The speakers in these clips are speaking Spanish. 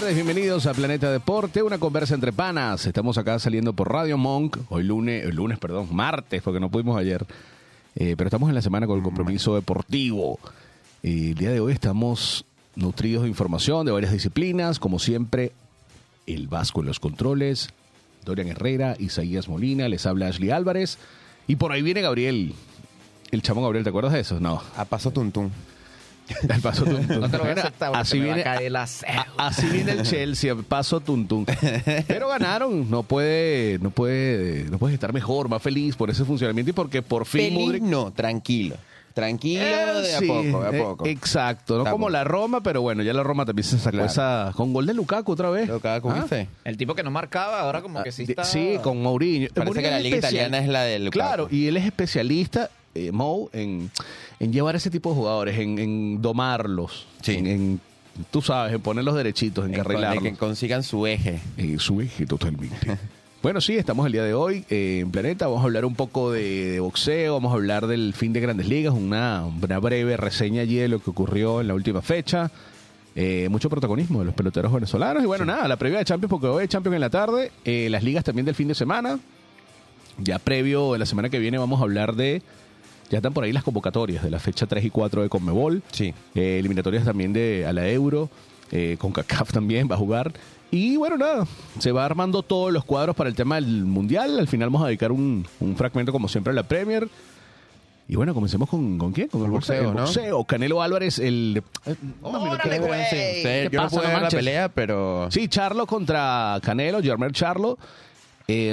tardes, bienvenidos a Planeta Deporte, una conversa entre panas. Estamos acá saliendo por Radio Monk, hoy lunes, el lunes, perdón, martes, porque no pudimos ayer. Eh, pero estamos en la semana con el compromiso deportivo. Eh, el día de hoy estamos nutridos de información de varias disciplinas, como siempre, el Vasco en los controles, Dorian Herrera, Isaías Molina, les habla Ashley Álvarez, y por ahí viene Gabriel, el chamón Gabriel, ¿te acuerdas de eso? No. A paso tuntún. Al paso tum. No te lo voy a Bueno, aceptar porque así me va a viene, caer la a- cédula. así viene el Chelsea, al paso tum. Pero ganaron, no puede, no puede, no puedes estar mejor, más feliz por ese funcionamiento y porque por fin Feliz no, tranquilo. Tranquilo, Eh, de a sí, poco, de eh, a poco. exacto, no como la Roma, pero bueno, ya la Roma también se sacó Claro. esa con gol de Lukaku otra vez. Lo que haga con Ah. El tipo que no marcaba, ahora como que sí está... Sí, con Mourinho. Parece Mourinho que la es liga especial. italiana es la del Lukaku. Claro, y él es especialista, eh, Mou, en, en llevar ese tipo de jugadores, en, en domarlos, Sí. en, en, tú sabes, en ponerlos derechitos, en En carrilarlos. que consigan su eje. En su eje totalmente. bueno, sí, estamos el día de hoy eh, en Planeta. Vamos a hablar un poco de, de boxeo, vamos a hablar del fin de Grandes Ligas, una, una breve reseña allí de lo que ocurrió en la última fecha. Eh, mucho protagonismo de los peloteros venezolanos. Y bueno, nada, la previa de Champions, porque hoy hay Champions en la tarde. Eh, las ligas también del fin de semana. Ya previo, la semana que viene, vamos a hablar de. Ya están por ahí las convocatorias de la fecha 3 y 4 de Conmebol. Sí. Eh, eliminatorias también de a la Euro, eh, con CACAF también va a jugar. Y bueno, nada, se va armando todos los cuadros para el tema del Mundial. Al final vamos a dedicar un, un fragmento, como siempre, a la Premier. Y bueno, comencemos con, ¿con quién? Con el boxeo, boxeo, el ¿no? boxeo. Canelo Álvarez, el... ¡Órale, güey! sí, ¿Qué yo no pasa, pude no ver la pelea, pero... Sí, Charlo contra Canelo, Germán Charlo. Eh,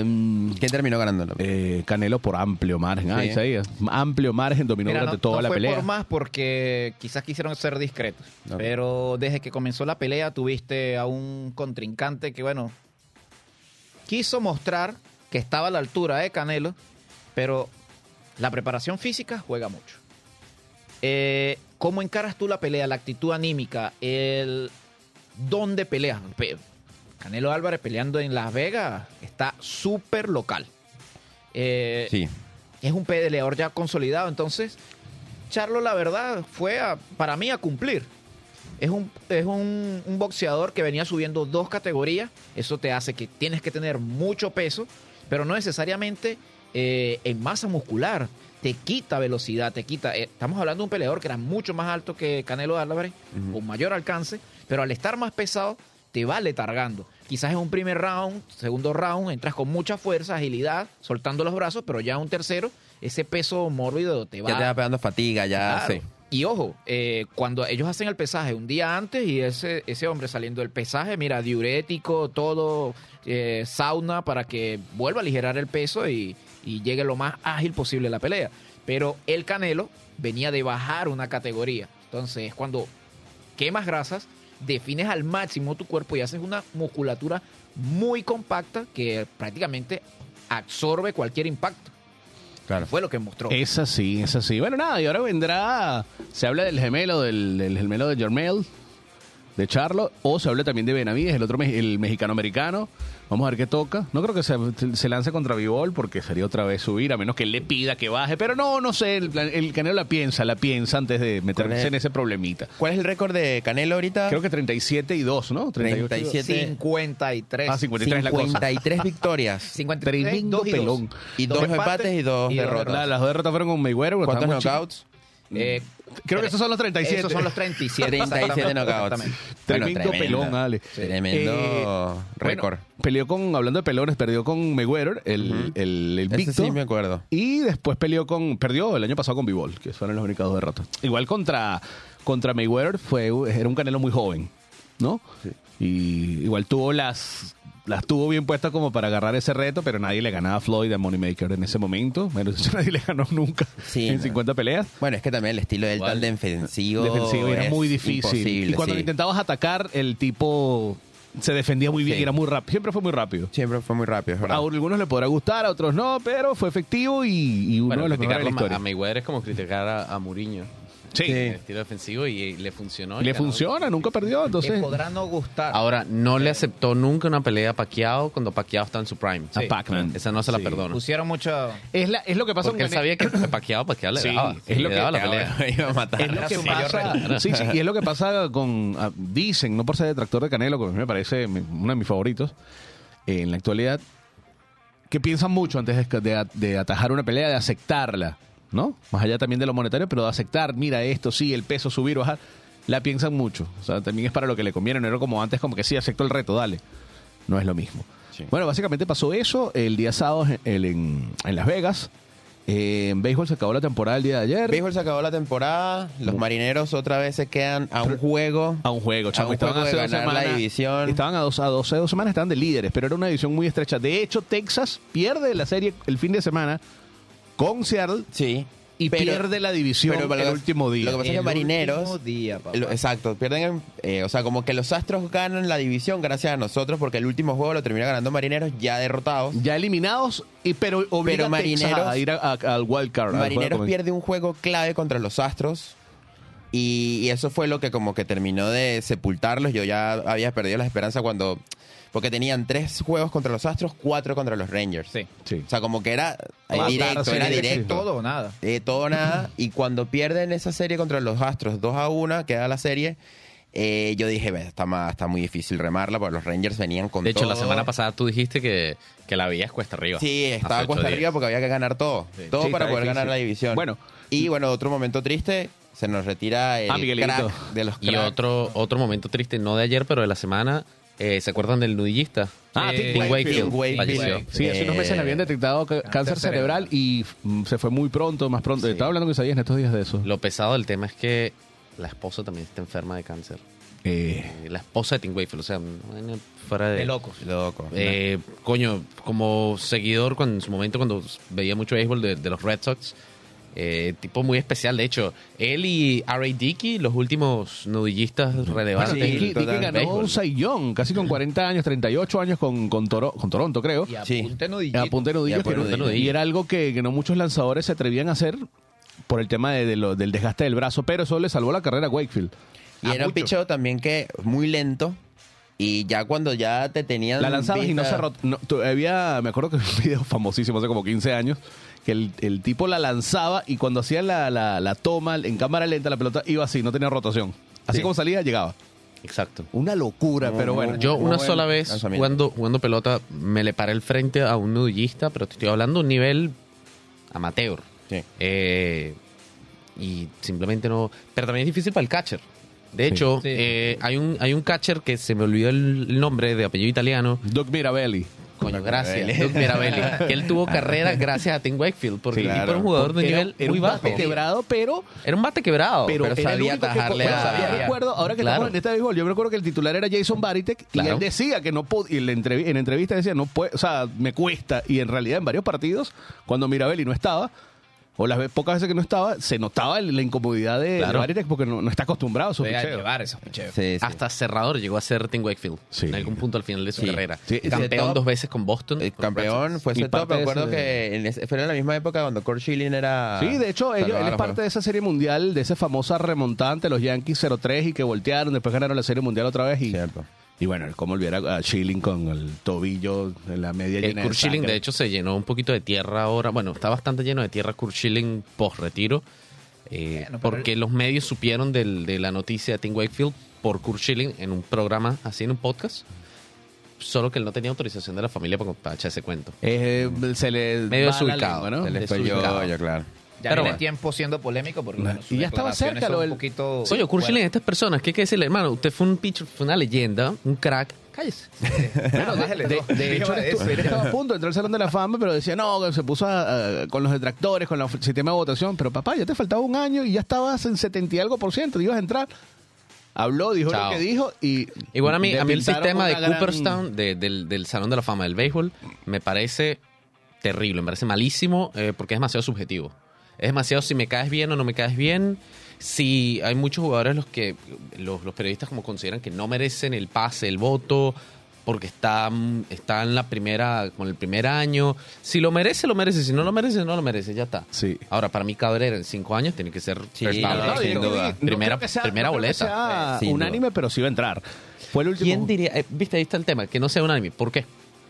¿Quién terminó ganando? eh, Canelo por amplio margen. Ah. Isaías. Amplio margen, dominó Mira, durante no, toda no la fue pelea. por más porque quizás quisieron ser discretos. Pero desde que comenzó la pelea tuviste a un contrincante que, bueno, quiso mostrar que estaba a la altura de Canelo, pero la preparación física juega mucho. Eh, ¿Cómo encaras tú la pelea, la actitud anímica, el dónde peleas? Canelo Álvarez peleando en Las Vegas está súper local. Eh, Sí. es un peleador ya consolidado. Entonces, Charlo, la verdad, fue a- para mí a cumplir. Es, un, es un, un boxeador que venía subiendo dos categorías. Eso te hace que tienes que tener mucho peso, pero no necesariamente eh, en masa muscular. Te quita velocidad, te quita. eh, estamos hablando de un peleador que era mucho más alto que Canelo Álvarez, con mayor alcance, pero al estar más pesado, te va letargando. Quizás en un primer round, segundo round, entras con mucha fuerza, agilidad, soltando los brazos, pero ya un tercero, ese peso mórbido te va Ya te va pegando fatiga, ya... Claro. Sí. Y ojo, eh, cuando ellos hacen el pesaje un día antes y ese, ese hombre saliendo del pesaje, mira, diurético, todo, eh, sauna para que vuelva a aligerar el peso y, y llegue lo más ágil posible la pelea. Pero el Canelo venía de bajar una categoría. Entonces, cuando quemas grasas, defines al máximo tu cuerpo y haces una musculatura muy compacta que prácticamente absorbe cualquier impacto. Claro. Fue lo que mostró. Es así, es así. Bueno, nada, y ahora vendrá. Se habla del gemelo, del, del gemelo de Jermel, de Charlo, o se habla también de Benavides, el otro, el mexicano-americano. Vamos a ver qué toca. No creo que se, se lance contra Vivol porque sería otra vez subir, a menos que él le pida que baje. Pero no, no sé, el, el Canelo la piensa, la piensa antes de meterse ¿Cuál es? en ese problemita. ¿Cuál es el récord de Canelo ahorita? Creo que 37 y 2, ¿no? 38 y dos. 37. 53. Ah, 53 es la cosa. 53 victorias. 53, Tremendo y dos. pelón. Y dos empates y dos derrotas. La- las dos derrotas fueron con Mayweather. ¿Cuántos knockouts? Eh, Creo que esos son los 37. Esos son los 37. 37 exactamente, knockouts. Tremendo Bueno, tremendo. pelón, Ale. Tremendo Eh, récord. Bueno, peleó con, hablando de pelones, perdió con Mayweather, el, Ujú. el, el Ese Victor. sí me acuerdo. Y después peleó con. Perdió el año pasado con Bivol, que fueron las únicas dos derrotas. Igual contra, contra Mayweather fue, era un canelo muy joven, ¿no? Y igual tuvo las. Las tuvo bien puestas como para agarrar ese reto, pero nadie le ganaba a Floyd a Moneymaker en ese momento. Bueno, nadie le ganó nunca Sí, en no. 50 peleas. Bueno, es que también el estilo de él Igual. tan defensivo. defensivo era muy difícil. y cuando sí. lo intentabas atacar, el tipo se defendía muy bien Sí. y era muy rápido. Siempre fue muy rápido. Siempre fue muy rápido, es A verdad. algunos le podrá gustar, a otros no, pero fue efectivo y, y uno Bueno, de los mejores de la a. Mayweather es como criticar a, a Mourinho. Sí. El estilo defensivo y, y le funcionó. Y le ganó. funciona, nunca perdió, entonces podrá no gustar. Ahora, no le aceptó nunca una pelea a Pacquiao cuando Pacquiao estaba en su prime. a. Pac-Man. Esa no se la Sí. perdono. Pusieron mucho. Es, la- es lo que pasa Porque él sabía que Pacquiao, Pacquiao le Sí, daba. es lo le que- daba la pelea. iba a matar. Es lo que pasa, sí, sí, y es lo que pasa con, ah, dicen, no por ser detractor de Canelo, que a mí me parece uno de mis favoritos, eh, en la actualidad, que piensan mucho antes de, de- de atajar una pelea, de aceptarla, ¿no? Más allá también de lo monetario, pero de aceptar, mira esto, sí, el peso, subir, bajar, la piensan mucho. O sea, también es para lo que le conviene, no era como antes, como que sí, acepto el reto, dale. No es lo mismo. Sí. Bueno, básicamente pasó eso el día sábado en, en- en Las Vegas. Eh, en béisbol se acabó la temporada el día de ayer. Béisbol se acabó la temporada. Los marineros otra vez se quedan a un juego. A un juego, chamo. A Estaban juego de ganar la división. Estaban a dos, a dos, hace dos semanas, estaban de líderes, pero era una división muy estrecha. De hecho, Texas pierde la serie el fin de semana con Seattle Sí. y Pero- pierde la división pero el último día. Lo que pasa es que marineros. último día, papá. Lo- exacto, pierden, en- eh, o sea, como que los Astros ganan la división gracias a nosotros porque el último juego lo termina ganando Marineros ya derrotados. Ya eliminados, y, pero obliga Pero a Texas Marineros- a ir a- a- al wild card. Marineros pierde un juego clave contra los Astros y, y eso fue lo que como que terminó de sepultarlos. Yo ya había perdido la esperanza cuando... Porque tenían tres juegos contra los Astros, cuatro contra los Rangers. Sí. Sí. O sea, como que era eh, directo, sí, era directo. Todo o nada. Eh, todo o nada. Y cuando pierden esa serie contra los Astros 2 a 1, queda la serie, eh, yo dije, "Ve, está, más, está muy difícil remarla porque los Rangers venían con De hecho, todo. la semana pasada tú dijiste que, que la veías cuesta arriba. Sí, estaba cuesta días. arriba porque había que ganar todo. Todo Sí, para poder difícil. ganar la división. Bueno. Y bueno, otro momento triste, se nos retira el Ah, crack de los Y cracks. otro, otro momento triste, no de ayer, pero de la semana. Eh, ¿Se acuerdan del nudillista? Ah, Eh, Tim Tim Wakefield. Sí, hace unos meses le habían detectado ca- cáncer cerebral y mm, se fue muy pronto, más pronto. Sí. Estaba hablando con Isaías en estos días de eso. Lo pesado del tema es que la esposa también está enferma de cáncer. Eh, Eh, La esposa de Tim Wakefield, o sea, fuera de... De locos. Loco. Eh, coño, como seguidor cuando, en su momento cuando veía mucho béisbol de, de los Red Sox, eh, tipo muy especial. De hecho, él y R.A. Dickey, los últimos nudillistas bueno, relevantes. sí, Dickey-. Dickey ganó béisbol. un Young, casi con 40 años, 38 años con, con, Toro- con Toronto, creo. Y Sí. apunte nudillos, Y y era algo que, que no muchos lanzadores se atrevían a hacer por el tema de, de lo- del desgaste del brazo, pero eso le salvó la carrera a Wakefield. y a era un picheo también que muy lento. Y ya cuando ya te tenían. La lanzabas y no se rot- no, tu- había, me acuerdo que un video famosísimo hace como 15 años, que el, el tipo la lanzaba y cuando hacía la, la, la toma en cámara lenta, la pelota iba así, no tenía rotación. Así Sí. como salía, llegaba. Exacto. Una locura, pero bueno. Yo una sola vez jugando, jugando pelota me le paré el frente a un nudillista, pero te estoy hablando de un nivel amateur. Sí. Eh, y simplemente no... Pero también es difícil para el catcher. De hecho, Sí. eh, hay, un, hay un catcher que se me olvidó el nombre de apellido italiano. Doug Mirabelli. Coño, gracias. Mirabelli. Doug Mirabelli. que él tuvo carrera gracias a Tim Wakefield, porque Sí, el tipo era un jugador de nivel era, era muy un bajo. bate quebrado, pero Era un bate quebrado. pero, sabía que- a- sabía, recuerdo, ahora que Claro. estamos en este béisbol, yo me acuerdo que el titular era Jason Baritek y él decía que no pod- y en, entrev- en entrevista decía, no puede, o sea, me cuesta. Y en realidad en varios partidos, cuando Mirabelli no estaba, o las pocas veces que no estaba, se notaba la incomodidad de, Claro. de porque no, no está acostumbrado a su Deja de picheo. llevar esos picheos. Sí, sí. Hasta cerrador llegó a ser Tim Wakefield Sí. en algún punto al final de su Sí. carrera. Campeón dos veces con Boston. El Red campeón fue ese top. Me acuerdo ese- que en ese- fue en la misma época cuando Kurt Schilling era. Sí, de hecho, ellos, él es parte de esa serie mundial, de esa famosa remontada ante los Yankees 0-3 y que voltearon, después ganaron la serie mundial otra vez y, Cierto. Y bueno, como olvidar a, a Schilling con el tobillo en la media El llena Kurt Schilling, sangre. de hecho, se llenó un poquito de tierra ahora. Bueno, está bastante lleno de tierra Kurt Schilling post-retiro. eh, Bueno, porque los medios supieron del- de la noticia de Tim Wakefield por Kurt Schilling en un programa, así en un podcast. Solo que él no tenía autorización de la familia para, para echar ese cuento. Eh, se le Medio desubicado. ¿no? Se yo, Desubicado. yo, claro. Ya Pero tiene bueno. tiempo siendo polémico porque bueno, Y ya estaba cerca lo un del- poquito... Oye, bueno, Schilling, estas personas, ¿qué hay que decirle, hermano? Usted fue un pitcher, fue una leyenda, un crack. Cállese. Bueno, de, bájale de- hecho, él, estaba a punto de entrar al Salón de la Fama, pero decía, no, que se puso a- a- con los detractores, con el sistema de votación. Pero papá, ya te faltaba un año y ya estabas en 70 y algo por ciento, ibas a entrar. Habló, dijo Chao. lo que dijo y... Igual a mí, a mí el sistema de gran- Cooperstown, de- del, del Salón de la Fama del Béisbol, me parece terrible, me parece malísimo eh, porque es demasiado subjetivo. Es demasiado si me caes bien o no me caes bien. Si hay muchos jugadores los que los, los periodistas como consideran que no merecen el pase, el voto, porque está, está en la primera, con el primer año. Si lo merece, lo merece. Si no lo merece, no lo merece. Ya está. Sí. Ahora, para mí Cabrera en cinco años tiene que ser Sí, no, no, No, sin duda. no Primera- que sea- primera no boleta. Eh, unánime, pero sí va a entrar. Fue el último. ¿Quién diría? eh, Viste, ahí está el tema, que no sea unánime. ¿Por qué?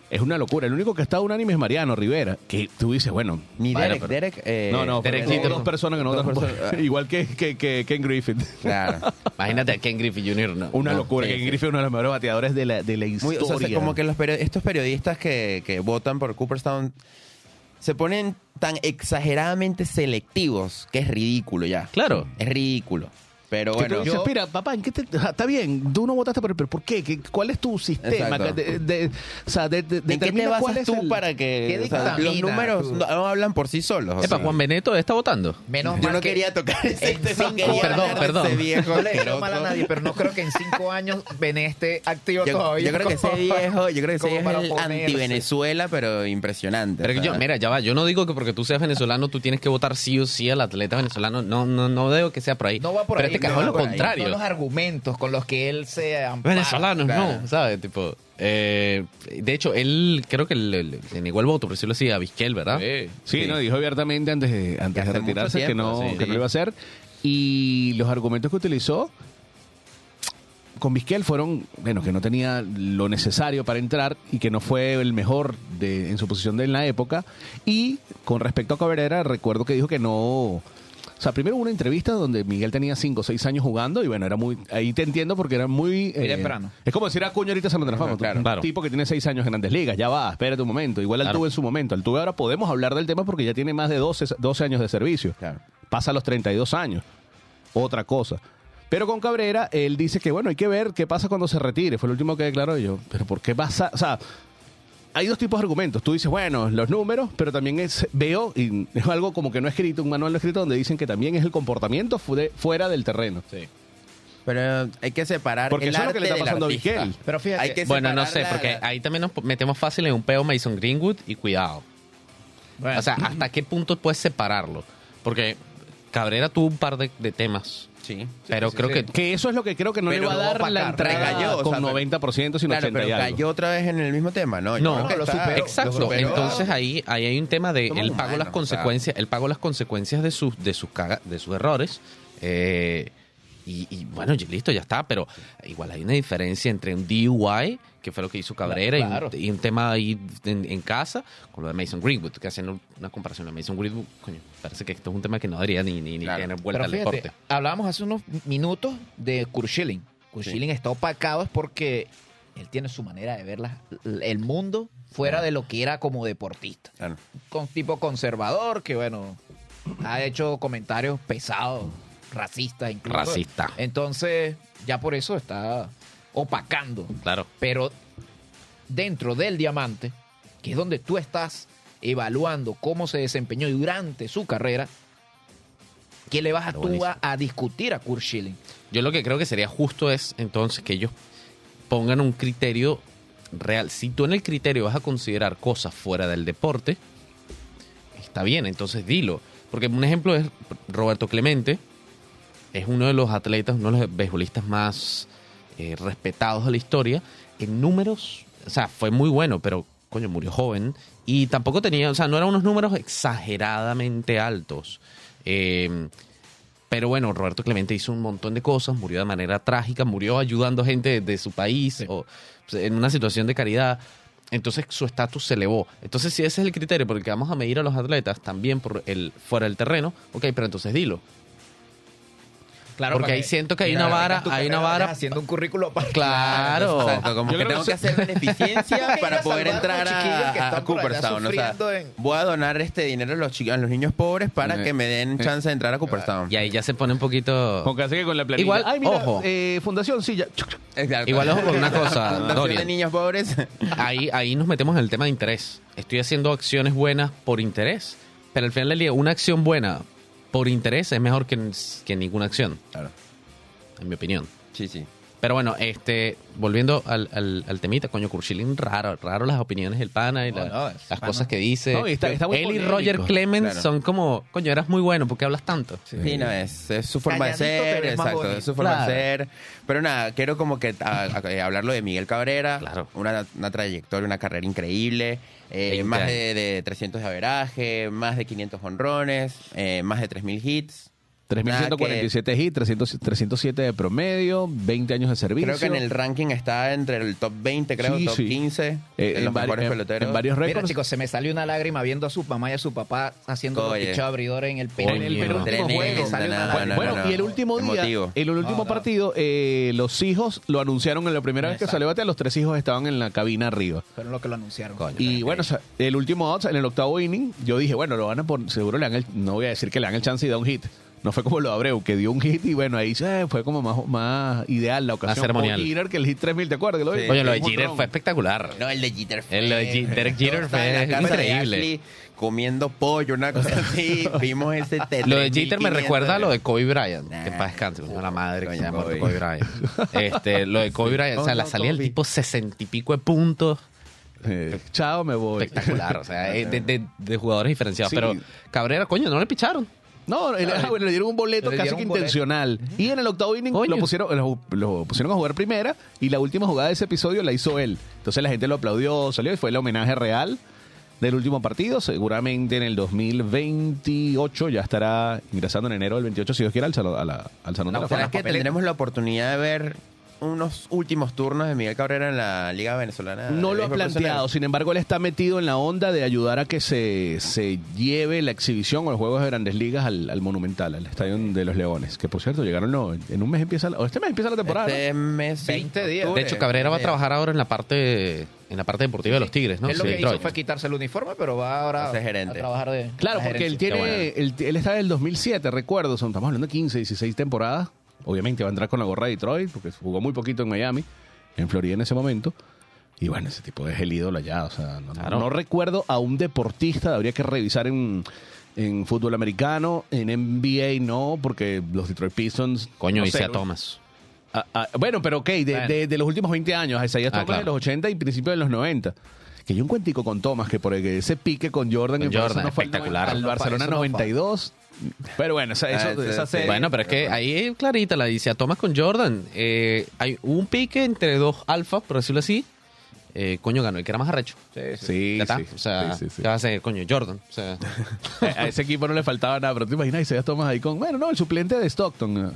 Es una locura. El único que está unánime es Mariano Rivera, que tú dices, bueno... Ni Derek, pero- Derek. eh, no, no, Derek Jeter. dos personas que no votan por- ah. Igual que, que, que Ken Griffith. Claro. Imagínate a Ken Griffey Jr. No, Una no, locura. sí, Ken sí. Griffith es uno de los mejores bateadores de la, de la Muy- historia. o sea, como que los perio- estos periodistas que, que votan por Cooperstown se ponen tan exageradamente selectivos que es ridículo ya. Claro. Es ridículo. Pero bueno, yo- mira, papá, ¿en qué te, ah, está bien, tú no votaste por él, pero ¿por qué? ¿Qué- ¿Cuál es tu sistema? De- de- o sea, de, de- ¿en qué te basas es tú el- para que ¿Qué o sea, los números tú? no, no hablan por sí solos? Epa, sea. Juan Beneto está votando. Menos Yo mal no que quería tocar ese en tema, cinco Perdón, perdón. ese viejo No le mal a nadie, pero no creo que en cinco años Bené esté activo Yo, todavía. yo creo que ese viejo, yo creo que ese viejo es el anti-Venezuela, pero impresionante. Pero yo, mira, ya va. Yo no digo que porque tú seas venezolano tú tienes que votar sí o sí al atleta venezolano. No, no, no digo que sea por ahí. No va por ahí. No cajón lo contrario. Son los argumentos con los que él se ampara. Venezolanos, Claro. no, ¿sabes? Tipo, eh, de hecho, él creo que le, le- negó el voto, por decirlo así, a Vizquel, ¿verdad? Sí, Sí. no, dijo abiertamente antes de, antes Que de retirarse que, no, sí. que no lo iba a hacer. Y los argumentos que utilizó con Vizquel fueron, bueno, que no tenía lo necesario para entrar y que no fue el mejor de, en su posición de en la época. Y con respecto a Cabrera, recuerdo que dijo que no... O sea, primero hubo una entrevista donde Miguel tenía 5 o 6 años jugando y bueno, era muy... Ahí te entiendo porque era muy... eh, temprano. Es como decir a ahorita Salón de la Fama. Ajá, claro. un Claro. tipo que tiene 6 años en Grandes Ligas, ya va, espérate un momento. Igual Claro. Altuve en su momento. Altuve ahora podemos hablar del tema porque ya tiene más de 12, 12 años de servicio. Claro. Pasa a los 32 años. Otra cosa. Pero con Cabrera, él dice que, bueno, hay que ver qué pasa cuando se retire. Fue el último que declaró yo. Pero ¿por qué pasa? O sea, hay dos tipos de argumentos. Tú dices, bueno, los números, pero también es, veo, y es algo como que no escrito, un manual no escrito, donde dicen que también es el comportamiento fu- de- fuera del terreno. Pero hay que separar Porque el eso es lo que le está pasando a. Vizquel. Pero fíjate, Hay que Bueno, no sé, la- porque la- ahí también nos metemos fácil en un peo Mason Greenwood y cuidado. bueno, O sea, ¿hasta qué punto puedes separarlo? Porque Cabrera tuvo un par de, de temas, Sí. pero sí, creo sí. que Que eso es lo que creo que no Pero le va a dar la entrada recayó, o con sea, pero- 90%, sino Claro, 80 pero y algo. cayó otra vez en el mismo tema, ¿no? Yo No, creo que lo está- superó. Exacto, lo superó. entonces ahí, ahí hay un tema de Somos él pagó las humanos, consecuencias, él pagó las consecuencias de sus de sus caga- de sus errores. eh, y, y bueno, listo, ya está, pero igual hay una diferencia entre un DUI, que fue lo que hizo Cabrera, y un- Claro. y, un, tema ahí en, en casa, con lo de Mason Greenwood, que haciendo una comparación de Mason Greenwood, coño, parece que esto es un tema que no debería ni, ni, ni tener vuelta pero al fíjate, deporte. hablábamos hace unos minutos de Kurt Schilling. Kurt Sí. Schilling está opacado es porque él tiene su manera de ver la- el mundo fuera de lo que era como deportista. Claro. Con tipo conservador que, bueno, ha hecho comentarios pesados, racistas incluso. Racista. Entonces, ya por eso está opacando. Claro. Pero dentro del diamante, que es donde tú estás evaluando cómo se desempeñó durante su carrera, ¿qué le vas a, tú a discutir a Kurt Schilling? Yo lo que creo que sería justo es entonces que ellos pongan un criterio real. Si tú en el criterio vas a considerar cosas fuera del deporte, está bien, entonces dilo. Porque un ejemplo es Roberto Clemente, es uno de los atletas, uno de los beisbolistas más eh, respetados de la historia. En números, o sea, fue muy bueno, pero coño, murió joven. Y tampoco tenía, o sea, no eran unos números exageradamente altos. Eh, pero bueno, Roberto Clemente hizo un montón de cosas, murió de manera trágica, murió ayudando gente de, de su país o pues, en una situación de caridad. Entonces su estatus se elevó. Entonces, si ese es el criterio por el que vamos a medir a los atletas, también por el fuera del terreno, ok, pero entonces dilo. Claro, Porque ahí siento que hay una vara, hay una vara. haciendo un currículo para Claro. Exacto, como Yo que tengo que hacer beneficencia para poder entrar a, a Cooperstown. O sea, sufriendo en- voy a donar este dinero a los, chi- a los niños pobres para que me den chance de entrar a Cooperstown. Y ahí ya se pone un poquito. Con así que con la planilla. Igual, Ay, mira, ojo. eh, Fundación, sí, ya. Exacto. Igual ojo con una cosa, Fundación de niños pobres. Ahí, ahí nos metemos en el tema de interés. Estoy haciendo acciones buenas por interés. Pero al final del día, una acción buena por interés es mejor que, que ninguna acción, Claro. en mi opinión. Sí, sí. Pero bueno, este, volviendo al, al, al temita, coño, Kurchilin, raro, raro las opiniones del pana y la- es las pana. cosas que dice. No, y está- está muy Él y polémico. Roger Clemens Claro. son como, coño, eras muy bueno, ¿por qué hablas tanto? Sí, no, es, es su forma Calladito de ser, más exacto, bonito. es su forma Claro. de ser. Pero nada, quiero como que a- a- eh, hablarlo de Miguel Cabrera, Claro. una, una trayectoria, una carrera increíble, eh, 20 más de, de 300 de averaje, más de 500 honrones, eh, más de 3.000 hits. Nada 3.147 hits, 300 307 de promedio, 20 años de servicio. Creo que en el ranking está entre el top 20, creo, Sí, top sí. 15 Eh, de en, los vari- mejores en- peloteros. en varios Mira, récords. chicos, se me salió una lágrima viendo a su mamá y a su papá haciendo los pichos abridores en el Coño. penúltimo el juego. Bueno, no, y el último día, Emotivo. el último No, no. partido, eh, los hijos lo anunciaron en la primera vez que salió batea, los tres hijos estaban en la cabina arriba. Fueron los que lo anunciaron. Y bueno, o sea, el último outs, en el octavo inning, yo dije, bueno, lo van a poner, seguro le dan el, no voy a decir que le dan el chance y da un hit. No fue como lo de Abreu, que dio un hit y bueno, ahí eh, fue como más, más ideal la ocasión. ceremonial. Con Jeter, que el hit 3000, ¿te acuerdas? Que lo Sí. Coño, lo de Jeter fue espectacular. No, el de Jeter fue... El de Jeter la fue increíble. Comiendo pollo, una cosa así. Vimos ese te- Lo de Jeter me 3500 recuerda a lo de Kobe Bryant. Nah. que paz descanse, coño, la madre que se llama Kobe. Kobe Bryant. Este, lo de Kobe Bryant, o sea, la no, salida del tipo sesenta y pico de puntos. Eh, chao, me voy. Espectacular, o sea, eh, de, de- de jugadores diferenciados. Sí. Pero Cabrera, coño, no le picharon. No, el- ah, bueno, le dieron un boleto Le casi que boleto. intencional. Y en el octavo inning Coño. lo pusieron, lo, lo pusieron a jugar primera y la última jugada de ese episodio la hizo él. Entonces la gente lo aplaudió, salió y fue el homenaje real del último partido. Seguramente en el 2028 ya estará ingresando en enero del 28 si Dios quiere al, salón- a la- al Salón de la ¿Será Fama. que tendremos la oportunidad de ver unos últimos turnos de Miguel Cabrera en la Liga Venezolana? No lo ha planteado, sin embargo, él está metido en la onda de ayudar a que se, se lleve la exhibición o los juegos de grandes ligas al, al Monumental, al Estadio de los Leones. Que por cierto, llegaron, no, en un mes empieza, la- o este mes empieza la temporada. ¿no? Este mes, sí, 20 días. octubre. De hecho, Cabrera va a trabajar ahora en la parte en la parte deportiva de los Tigres, ¿no? Él lo Sí, que hizo fue quitarse el uniforme, pero va ahora A ser gerente. a trabajar de. Claro, la porque él tiene, él, él está del 2007, recuerdo, son, estamos hablando de 15, 16 temporadas. Obviamente va a entrar con la gorra de Detroit, porque jugó muy poquito en Miami, en Florida en ese momento. Y bueno, ese tipo es el ídolo allá. O sea, no, Claro. no recuerdo a un deportista, habría que revisar en, en fútbol americano, en NBA no, porque los Detroit Pistons... Coño, no hice sé, a Thomas. Ah, ah, bueno, pero ok, de, Bueno. de- de los últimos 20 años, Isaiah Ah, Thomas claro. de los 80 y principios de los 90. Que yo un cuentico con Thomas, que por el- ese pique con Jordan, Con que Jordan, no espectacular. al Barcelona eso no fue. 92. Pero bueno, esa, eso, Ah, sí, esa sí. serie- Bueno, pero es que ahí es clarita la dice a Thomas con Jordan. Eh, hay un pique entre dos alfas, por decirlo así. Eh, coño, ganó el que era más arrecho. Sí, Ya está. sí, o sea, sí, sí, sí. ¿qué va a hacer, coño? Jordan. O sea, a ese equipo no le faltaba nada, pero te imaginas Isaiah Thomas ahí con, bueno, no, el suplente de Stockton. Bueno.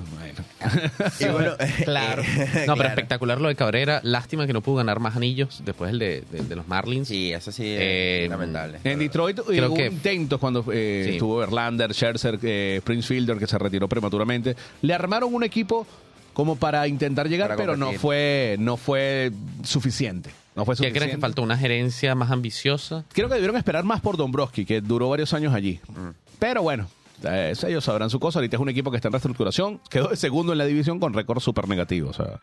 Y bueno, Claro. no, pero claro. espectacular lo de Cabrera. Lástima que no pudo ganar más anillos después el de, de- de los Marlins. Sí, eso sí es Eh, lamentable. En Detroit eh, Creo hubo que- intentos cuando eh, Sí. estuvo Verlander, Scherzer, eh, Prince Fielder, que se retiró prematuramente. Le armaron un equipo como para intentar llegar, Para pero no fue, no fue suficiente. No fue ¿Qué suficiente. crees que faltó? ¿Una gerencia más ambiciosa? Creo que debieron esperar más por Dombrowski, que duró varios años allí. Pero bueno, eh, ellos sabrán su cosa. Ahorita es un equipo que está en reestructuración. Quedó de segundo en la división con récord súper negativo. O sea,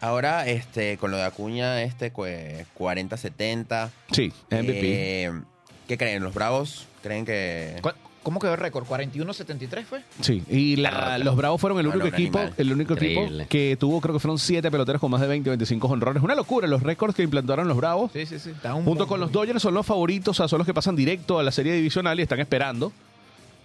Ahora, este, con lo de Acuña, este, cue- 40-70. sí, MVP. eh, ¿Qué creen? ¿Los Bravos creen que...? ¿Cu- ¿Cómo quedó el récord? ¿41-73 fue? Sí, y la- los Bravos fueron el único no, equipo, animal. el único Increíble. equipo que tuvo, creo que fueron siete peloteros con más de 20, 25 honrones. Una locura, los récords que implantaron los Bravos. Sí, sí, sí. Está un- Junto con los Dodgers son los favoritos, o sea, son los que pasan directo a la serie divisional y están esperando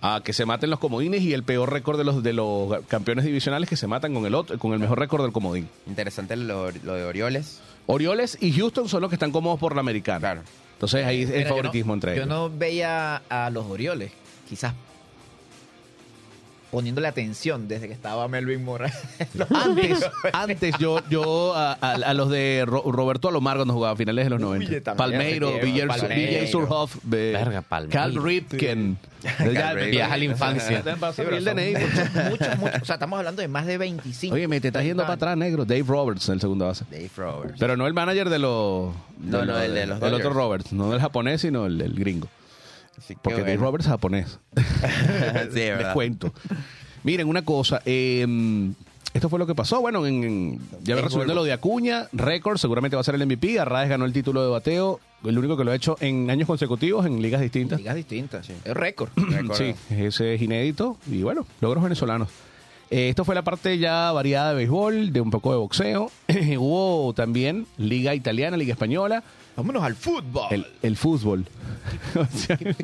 a que se maten los comodines y el peor récord de los de los campeones divisionales que se matan con el otro, con el mejor récord del comodín. Interesante lo, lo de Orioles. Orioles y Houston son los que están cómodos por la americana. Claro. Entonces ahí es el yo favoritismo no- entre Yo ellos. no veía a los Orioles, quizás poniéndole atención desde que estaba Melvin Mora. Antes, antes yo, yo a, a- a los de Ro- Roberto Alomar cuando jugaba a finales de los 90. también, Palmeiro, BJ. Surhoff, Palmeiro. Cal Ripken. Viaja a la infancia. Sí, muchos, muchos. O sea, estamos hablando de más de 25. Oye, me te estás yendo para atrás, negro. Dave Roberts, el segundo base. Dave Roberts. Pero no el manager de los... No, no, el de los El otro. Roberts. No el japonés, sino el, el gringo. Así que Porque Dave bueno. Roberts es japonés. sí, Les ¿verdad? cuento. Miren, una cosa. eh, esto fue lo que pasó. Bueno, en, en- ya En World- lo de Acuña, récord, seguramente va a ser el MVP. Arraez ganó el título de bateo, el único que lo ha hecho en años consecutivos en ligas distintas. Ligas distintas. Es récord. Sí, ese es inédito. Y bueno, logros venezolanos. Eh, esto fue la parte ya variada de béisbol, de un poco de boxeo. Hubo también liga italiana, liga española, Vámonos al fútbol. el, el fútbol.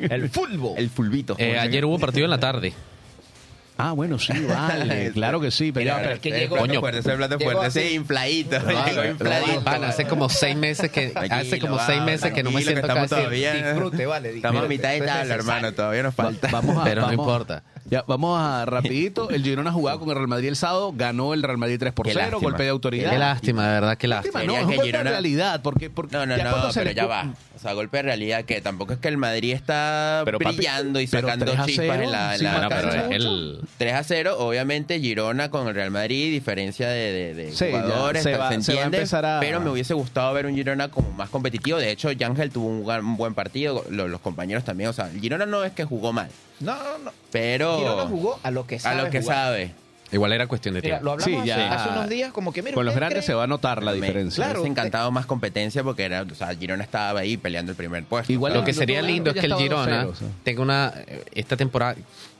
El fútbol. El fulbito. Eh, ayer hubo partido en la tarde. ah, bueno, sí, vale. claro que sí. Pero, es que llegó- plato Coño. fuerte, ese plato fuerte, ese infladito. Llegó infladito. Van, hace como seis meses que Tranquilo, hace como seis meses que no me siento que estamos casi todavía. Disfrute, vale. Estamos a disfrute. mitad de tabla, hermano. Todavía nos Va- falta. vamos a, Pero no importa. Ya, vamos a rapidito. El Girona jugaba con el Real Madrid el sábado, ganó el Real Madrid 3 por Qué 0, lástima. golpe de autoridad. Qué lástima, de verdad, qué Lástima, lástima. no, Quería es un que golpe de realidad, porque, porque No, no, ya no, se pero le ya va. O sea, golpe de realidad que tampoco es que el Madrid está Pero, papi, brillando y sacando 3 a chispas 0, en la, en sí, la pero el- 3 a 0, obviamente Girona con el Real Madrid, diferencia de, de- de Sí, ya, jugadores, se se, va- se va a entiende, empezar a- pero me hubiese gustado ver un Girona como más competitivo. De hecho, Yangel tuvo un, buen partido, lo- los, compañeros también. O sea, el Girona no es que jugó mal, No, no, no. pero Girona jugó a lo que a sabe lo que jugar. sabe. Igual era cuestión de Mira, tiempo. lo hablamos Sí, hace, ya. hace unos días, como que mira, con los ¿ustedes grandes creen? se va a notar la Me- diferencia. Claro, Me hubiese encantado más competencia porque era, o sea, Girona estaba ahí peleando el primer puesto. Igual Lo que sería lindo es ya que el estaba Girona 2-0, o sea. tenga una. eh, Esta temporada.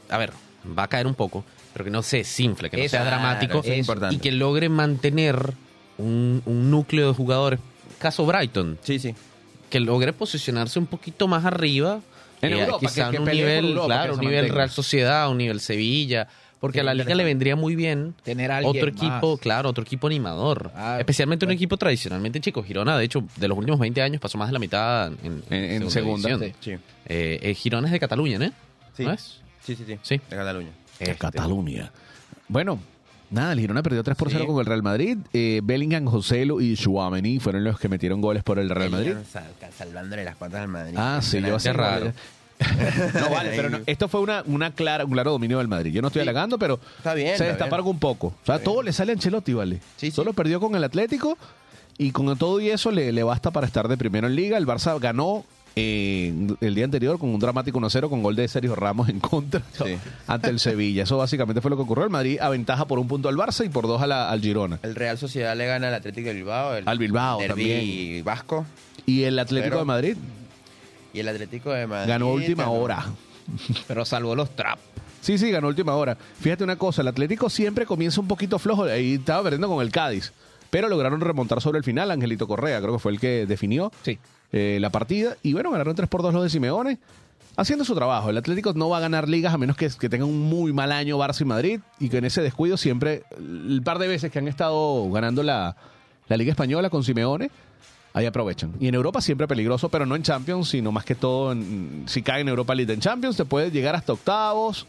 A ver, va a caer un poco, pero que no se desinfle, que no Eso, sea claro, dramático. eso es importante. Y que logre mantener un, un núcleo de jugadores. Caso Brighton, Sí, sí. que logre posicionarse un poquito más arriba. En eh, Europa, quizá que- un nivel, Europa, claro, un nivel. Real Sociedad, un nivel Sevilla. Porque a la liga le vendría muy bien Tener otro equipo, más. claro, otro equipo animador. Ah, Especialmente un equipo tradicionalmente chico. Girona, de hecho, de los últimos 20 años pasó más de la mitad en, En- en segunda. Sí. Eh, eh, Girona es de Cataluña, ¿no? Sí. ¿No es? Sí, sí, sí. Sí. De Cataluña. Este, Cataluña. Bueno, nada, el Girona perdió 3 por 0 Sí. con el Real Madrid. Eh, Bellingham, Joselo y Chouameni fueron los que metieron goles por el Real Madrid. Sal- salvándole las patas al Madrid. Ah, sí, yo Qué raro. No, vale, pero no, esto fue una, una clara, un claro dominio del Madrid. Yo no estoy Sí. halagando, pero Está bien, se destaparon un poco. O sea, todo le sale a Ancelotti, ¿vale? Sí, sí. Solo perdió con el Atlético y con todo y eso le, le basta para estar de primero en Liga. El Barça ganó eh, el día anterior con un dramático 1-0 con gol de Sergio Ramos en contra Sí. ante el Sevilla. Eso básicamente fue lo que ocurrió. El Madrid aventaja por un punto al Barça y por dos a la- al Girona. El Real Sociedad le gana al Atlético de Bilbao. El Al Bilbao también. Vasco. Y el Atlético Pero- de Madrid Y el Atlético de Madrid. ganó última ganó. hora. Pero salvó los traps. Sí, sí, ganó última hora. Fíjate una cosa, el Atlético siempre comienza un poquito flojo, ahí estaba perdiendo con el Cádiz, pero lograron remontar sobre el final, Angelito Correa creo que fue el que definió Sí. eh, la partida, y bueno, ganaron 3 por 2 los de Simeone, haciendo su trabajo. El Atlético no va a ganar ligas a menos que, que tenga un muy mal año Barça y Madrid, y que en ese descuido siempre, el par de veces que han estado ganando la, la Liga Española con Simeone, ahí aprovechan. Y en Europa siempre peligroso, pero no en Champions, sino más que todo, en- si cae en Europa League en Champions, te puede llegar hasta octavos.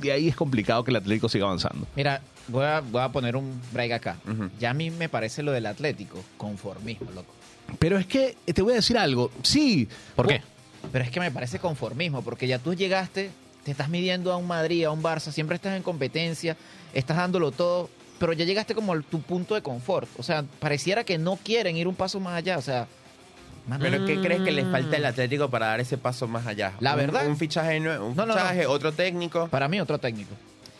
De ahí es complicado que el Atlético siga avanzando. Mira, voy a, voy a poner un break acá. Ya a mí me parece lo del Atlético conformismo, loco. Pero es que eh, te voy a decir algo. Sí. ¿Por qué? Pero es que me parece conformismo, porque ya tú llegaste, te estás midiendo a un Madrid, a un Barça, siempre estás en competencia, estás dándolo todo, pero ya llegaste como a tu punto de confort. O sea, pareciera que no quieren ir un paso más allá. O sea, mano, ¿Pero qué crees que le falta Mm. al Atlético para dar ese paso más allá? La Un- verdad- Un, fichaje, nue- un No, no, no. fichaje otro técnico. para mí otro técnico.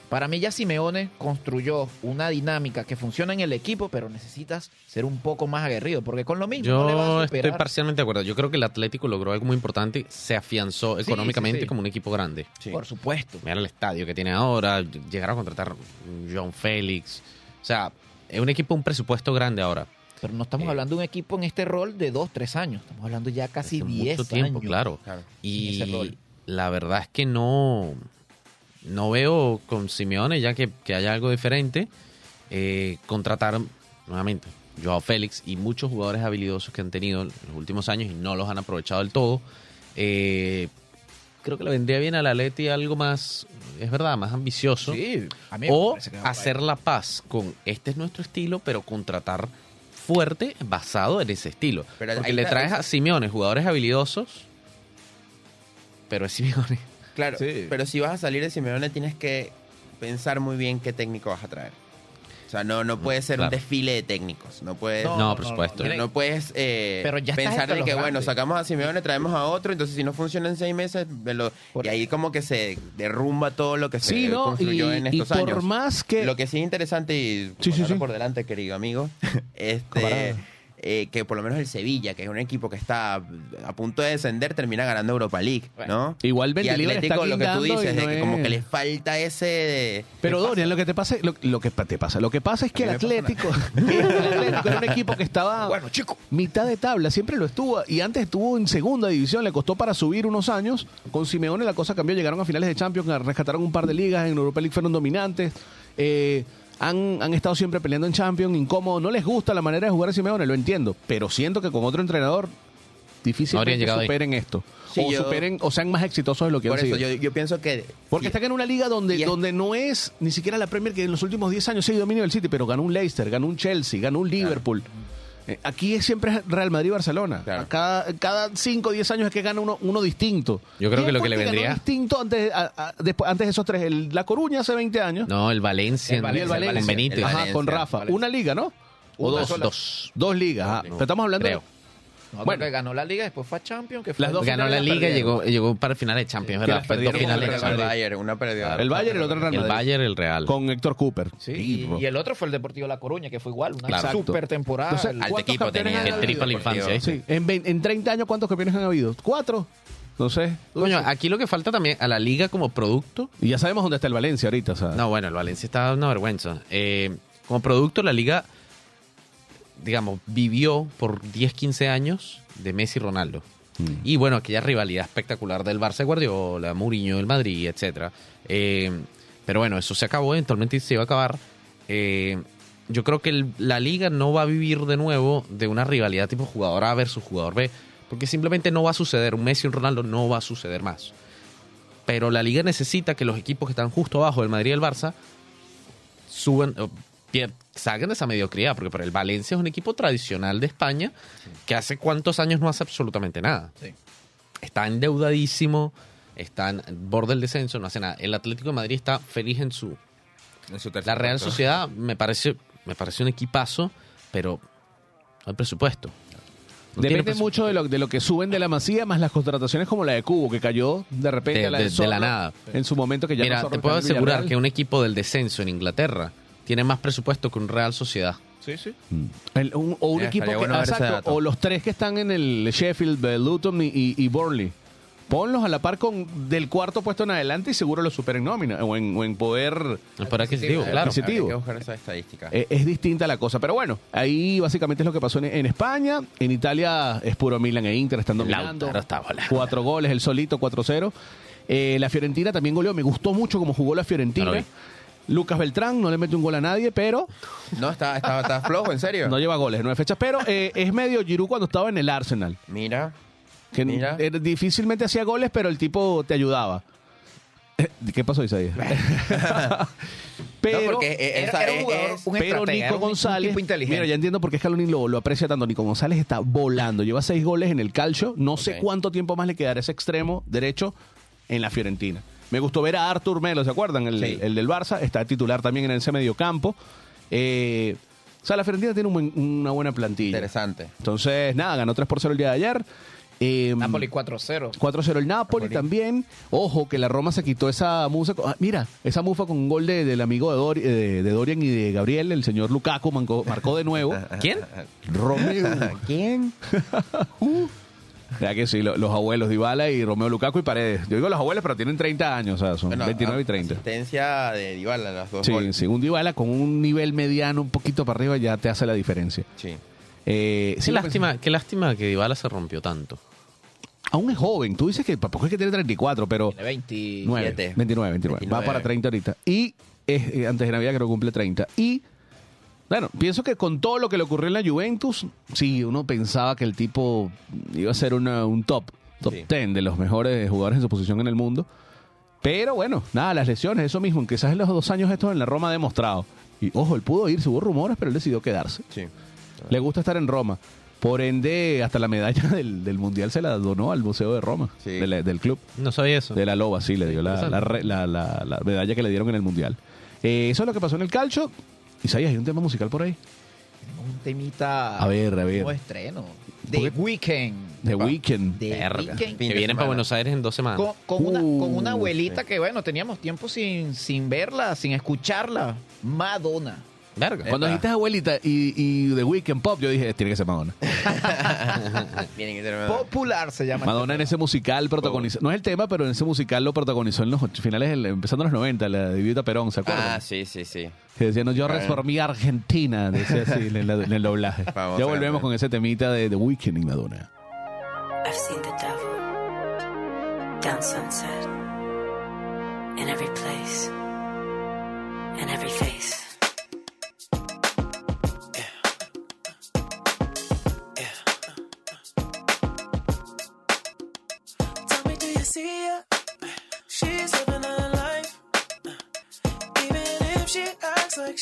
Para mí ya Simeone construyó una dinámica que funciona en el equipo, pero necesitas ser un poco más aguerrido, porque con lo mismo no le vas Yo a estoy parcialmente de acuerdo. Yo creo que el Atlético logró algo muy importante. Se afianzó Sí, económicamente sí, sí. como un equipo grande. Sí. Por supuesto. Mira el estadio que tiene ahora. Llegaron a contratar John Félix. O sea, es un equipo, un presupuesto grande ahora. Pero no estamos Eh, hablando de un equipo en este rol de dos, tres años. Estamos hablando ya casi diez mucho tiempo, años. claro. Claro. Y ese rol. la verdad es que no, no veo con Simeone ya que, que haya algo diferente. Eh, contratar nuevamente Joao Félix y muchos jugadores habilidosos que han tenido en los últimos años y no los han aprovechado del todo. Eh, creo que le vendría bien al Atleti algo más, es verdad, más ambicioso. Sí, a mí me o que hacer la paz con este es nuestro estilo, pero contratar fuerte basado en ese estilo. Pero Porque le traes a Simeone jugadores habilidosos, pero es Simeone. Claro, Sí. pero si vas a salir de Simeone tienes que pensar muy bien qué técnico vas a traer. O sea, no, no puede ser claro. un desfile de técnicos. No puedes, No, No, por supuesto. no, no puedes eh, Pero ya pensar los que, bueno, sacamos a Simeone, traemos a otro, entonces si no funciona en seis meses, me lo- Por- y ahí como que se derrumba todo lo que se Sí, ¿no? Y, construyó en y estos por años. más que... Lo que sí es interesante y Sí, sí, ponerlo sí. por delante, querido amigo, este. Eh, que por lo menos el Sevilla, que es un equipo que está a punto de descender, termina ganando Europa League, ¿no? Igual Y Atlético, lo que tú dices, de que como que le falta ese... de- Pero Dorian, lo que te pasa, lo, lo que te pasa, lo que pasa es que el Atlético, el Atlético era un equipo que estaba Bueno, chico. mitad de tabla, siempre lo estuvo y antes estuvo en segunda división, le costó para subir unos años. Con Simeone la cosa cambió, llegaron a finales de Champions, rescataron un par de ligas, en Europa League fueron dominantes. eh, han, han estado siempre peleando en Champions, incómodo, no les gusta la manera de jugar a Simeone, lo entiendo, pero siento que con otro entrenador No difícilmente ahí. superen esto. Sí, o yo- superen, o sean más exitosos de lo que Por han eso sido. yo, yo pienso que... Porque sí, está en una liga donde, donde no es ni siquiera la Premier que en los últimos 10 años se ha ido dominio del City, pero ganó un Leicester, ganó un Chelsea, ganó un Liverpool. Eh, Aquí es siempre es Real Madrid y Barcelona. Claro. Cada, cada 5 o 10 años es que gana uno, uno distinto. Yo creo que ¿Quién lo que le vendría- distinto antes, a- a- después, antes de esos tres. El, la Coruña hace 20 años. No, el Valencia, El Valencia, el Valencia. con Benítez. Ajá, con Rafa. Una liga, ¿no? O dos. Dos. Dos ligas. ajá. Pero estamos hablando Creo. No, Bueno. que ganó la liga, después fue a Champions, que fue Las dos Ganó la liga y perdieron. llegó, llegó para finales de Champions, ¿verdad? Fue dos finales de contra el Champions. Bayern, una pérdida. el Bayern y el otro el Real El. Bayern, el Real. Con Héctor Cooper. Sí, Sí, y, y el otro fue el Deportivo La Coruña, que fue igual, una Claro. super temporada. Entonces, El- Alto ¿Cuántos equipo tenía. El triple infancia, ¿eh? Sí. En, vein- en 30 años, ¿cuántos campeones han habido? ¿Cuatro? No sé. Coño, aquí lo que falta también a la liga como producto. Y ya sabemos dónde está el Valencia ahorita. o sea. No, bueno, el Valencia está una vergüenza. Eh, como producto, la liga, digamos, vivió por 10, 15 años de Messi y Ronaldo. Mm. Y bueno, aquella rivalidad espectacular del Barça de Guardiola, Mourinho del Madrid, etcétera. Eh, pero bueno, eso se acabó, eventualmente se iba a acabar. Eh, yo creo que el- la liga no va a vivir de nuevo de una rivalidad tipo jugador A versus jugador B, porque simplemente no va a suceder. Un Messi y un Ronaldo no va a suceder más. Pero la liga necesita que los equipos que están justo abajo del Madrid y el Barça suban, salgan de esa mediocridad, porque por el Valencia es un equipo tradicional de España que hace cuántos años no hace absolutamente nada. Sí. Está endeudadísimo, está en borde del descenso, no hace nada. El Atlético de Madrid está feliz en su... En su La Real. Sociedad me parece, me parece un equipazo, pero no hay presupuesto. No Depende presupuesto. mucho de lo, de lo que suben de la masía, más las contrataciones como la de Cubo, que cayó de repente De- a la de- de, de la nada. En su momento que ya Mira, no te puedo asegurar que un equipo del descenso en Inglaterra tiene más presupuesto que un Real Sociedad. Sí, sí. El- un- o un Eh, equipo estaría que, bueno ver ese exacto, dato. o los tres que están en el Sheffield, el Luton y, y, y Burnley. Ponlos a la par con del cuarto puesto en adelante y seguro lo superen nómina o en, o en poder adquisitivo, claro. adquisitivo. Habría que buscar esa estadística. Eh, es distinta la cosa. Pero bueno, ahí básicamente es lo que pasó en, en España. En Italia es puro Milan e Inter, están dominando. Lautaro está volando. Cuatro goles, el solito 4-0. Eh, la Fiorentina también goleó. Me gustó mucho cómo jugó la No Fiorentina. lo vi. Lucas Beltrán no le mete un gol a nadie, pero No, está, está, está flojo, ¿en serio? no lleva goles en nueve fechas. Pero eh, es medio Giroud cuando estaba en el Arsenal. Mira. Que Mira. eh, difícilmente hacía goles, pero el tipo te ayudaba. Eh, ¿Qué pasó, Isaías? pero no, porque eh, Era, esa era un es- jugador, es- un pero estratega, Nico era un- un González, tipo inteligente. mira, ya entiendo por qué Scaloni lo, lo aprecia tanto. Nico González está volando, lleva seis goles en el calcio. No sé Ok. cuánto tiempo más le quedará ese extremo derecho en la Fiorentina. Me gustó ver a Artur Melo, ¿se acuerdan? El, Sí. el del Barça, está titular también en ese mediocampo. Eh, o sea, la Fiorentina tiene un buen- una buena plantilla. Interesante. Entonces, nada, ganó 3 por 0 el día de ayer. Eh, Napoli 4-0. 4-0 el Napoli también. Ojo, que la Roma se quitó esa mufa. con- ah, mira, esa mufa con un gol de- del amigo de, Dori- de- de Dorian y de Gabriel, el señor Lukaku, marcó de nuevo. ¿Quién? Romeo. ¿Quién? Ya que sí, lo- los abuelos Dybala y Romeo Lukaku y Paredes. Yo digo los abuelos, pero tienen 30 años, o sea, son Bueno, 29 y a- 30. Asistencia de Dybala, los dos Sí, goles. sí, un Dybala con un nivel mediano un poquito para arriba ya te hace la diferencia. Sí. Eh, Qué lástima, qué lástima que Dybala se rompió tanto. Aún es joven. Tú dices que tampoco es que tiene 34, pero... Tiene 20. 9, 27. 29, 29. Va 29. para 30 ahorita. Y eh, antes de Navidad creo que cumple 30. Y bueno, pienso que con todo lo que le ocurrió en la Juventus, sí, uno pensaba que el tipo iba a ser una- un top. top Sí. 10 de los mejores jugadores en su posición en el mundo. Pero bueno, nada, las lesiones, eso mismo, que quizás en los dos años estos en la Roma ha demostrado. Y ojo, él pudo irse, hubo rumores, pero él decidió quedarse. Sí. Le gusta estar en Roma. Por ende, hasta la medalla del, del Mundial se la donó al Museo de Roma, Sí. de la- del club. No sabía eso. De la Loba, sí, le dio la, la re- la- la- la medalla que le dieron en el Mundial. Eh, eso es lo que pasó en el calcio. Isaías, hay un tema musical por ahí. Un temita. A ver, a ver. nuevo estreno. The Weeknd. The Weeknd. The Verga. Weeknd. Que vienen para Buenos Aires en dos semanas. Con, con una, con una Uh, abuelita que, bueno, teníamos tiempo sin, sin verla, sin escucharla. Madonna. Verga. Cuando Epa. dijiste abuelita y, y The Weeknd Pop, yo dije, tiene que ser Madonna. Tienen que ser Popular se llama. Madonna en ese musical protagonizó, no es el tema, pero en ese musical lo protagonizó en los och- finales, del- empezando en los 90, la de Perón, ¿se acuerdan? Ah, sí, sí, sí. Que decían, no, yo Claro. reformé Argentina, decía así en, la- en el doblaje. Famosa ya volvemos canción. con ese temita de The Weeknd y Madonna. I've seen the devil down sunset in every place, in every face.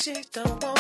记得我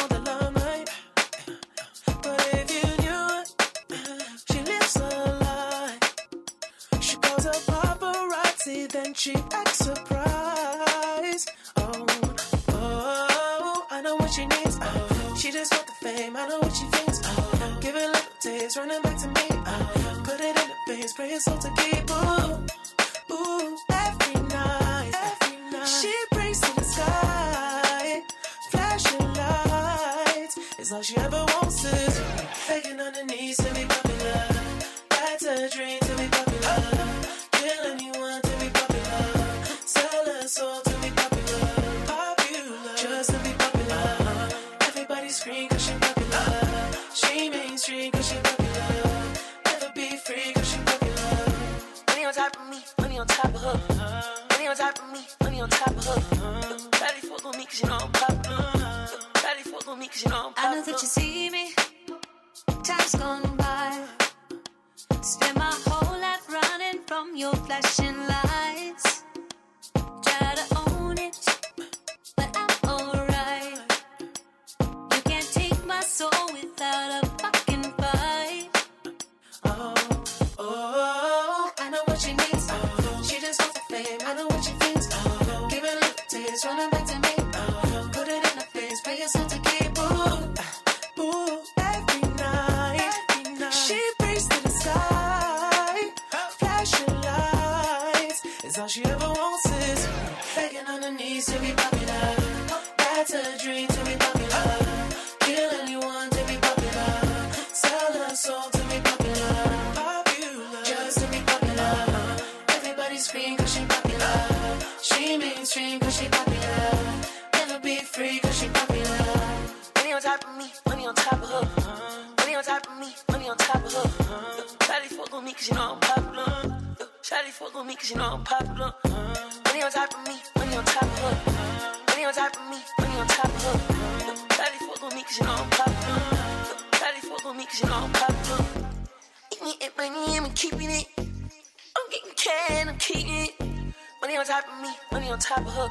Money on top of me, money on top of her.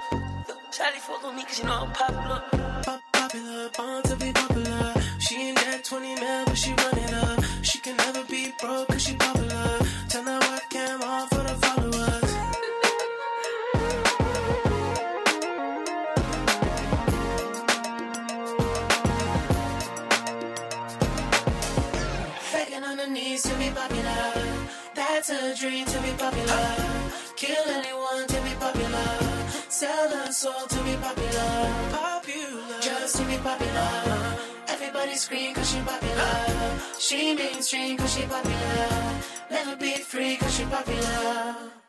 Shawty fuck with me cause you know I'm popular. Popular, born to be popular. She ain't that 20 mil, but she run it up. She can never be broke cause she popular. Turn that webcam on for the followers. Begging on her knees to be popular. That's a dream to be popular. Kill anyone to be popular. Sell her soul to be popular. Popular. Just to be popular. Everybody scream cause she popular. She mainstream cause she popular. Never be free cause she popular.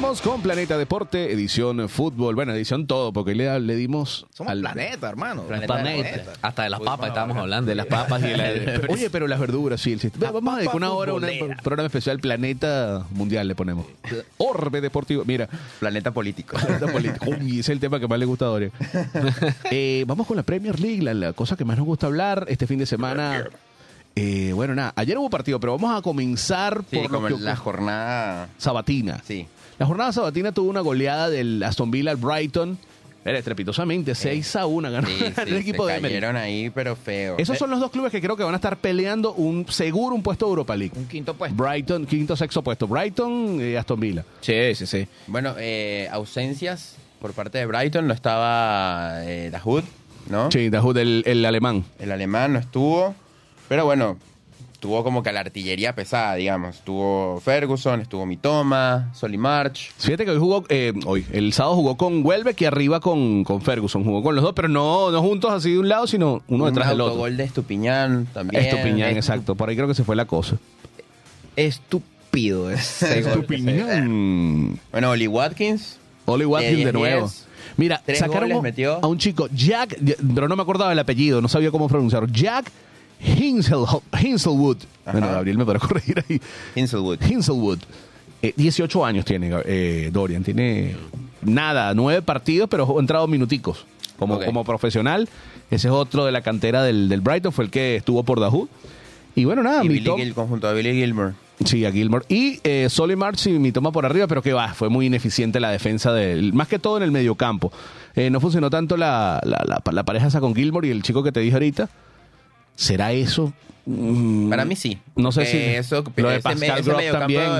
Volvemos con Planeta Deporte, edición fútbol, bueno, edición todo, porque le, le dimos Somos al planeta, hermano. Planeta. Hasta de las papas estábamos hablando. de las papas y de la... Oye, pero las verduras, sí. el sistema. Vamos a dedicar una hora a un programa especial Planeta Mundial, le ponemos. Orbe Deportivo. Mira, Planeta político. Planeta Político. Uy, ese es el tema que más le gusta a Doria. Eh, vamos con la Premier League, la, la cosa que más nos gusta hablar este fin de semana. Eh, bueno, nada, ayer hubo partido, pero vamos a comenzar Sí, por como lo que la jornada. sabatina. Sí. La jornada sabatina tuvo una goleada del Aston Villa al Brighton. Era estrepitosamente, 6 a 1 ganó Sí, sí, el equipo se de Emery. cayeron ahí, pero feo. Esos son los dos clubes que creo que van a estar peleando un seguro un puesto de Europa League. Un quinto puesto. Brighton, quinto, sexto puesto. Brighton y Aston Villa. Sí, sí, sí. Bueno, eh, ausencias por parte de Brighton. No estaba eh, Dahoud, ¿no? Sí, Dahoud, el, el alemán. El alemán no estuvo. Pero bueno, tuvo como que la artillería pesada, digamos. Estuvo Ferguson, estuvo Mitoma, Solimarch. Fíjate que hoy jugó, eh, hoy, el sábado jugó con Welbeck y arriba con, con Ferguson. Jugó con los dos, pero no, no juntos así de un lado, sino uno un detrás del otro. autogol de Estupiñán también. Estupiñán, Estu- exacto. Por ahí creo que se fue la cosa. Estúpido ese gol. Estupiñán. Bueno, Oli Watkins. Oli Watkins de 10-10. nuevo. Mira, Tres sacaron goles metió. a un chico, Jack, pero no me acordaba el apellido, no sabía cómo pronunciarlo. Jack Hinselwood. Bueno, Gabriel me podrá corregir ahí. Hinselwood. Hinselwood. Eh, 18 años tiene eh, Dorian. Tiene nada, nueve partidos, pero ha entrado minuticos como, como profesional. Ese es otro de la cantera del, del Brighton, fue el que estuvo por Dahoud. Y bueno, nada, Y mi Billy Gil, conjunto a Billy Gilmore. Sí, a Gilmore. Y eh, y mi toma por arriba, pero que va, fue muy ineficiente la defensa del. Más que todo en el mediocampo. Eh, no funcionó tanto la, la, la- la pareja esa con Gilmore y el chico que te dije ahorita. ¿Será eso? Mm, Para mí sí. No sé si. Eso, lo de ese Pascal ese también.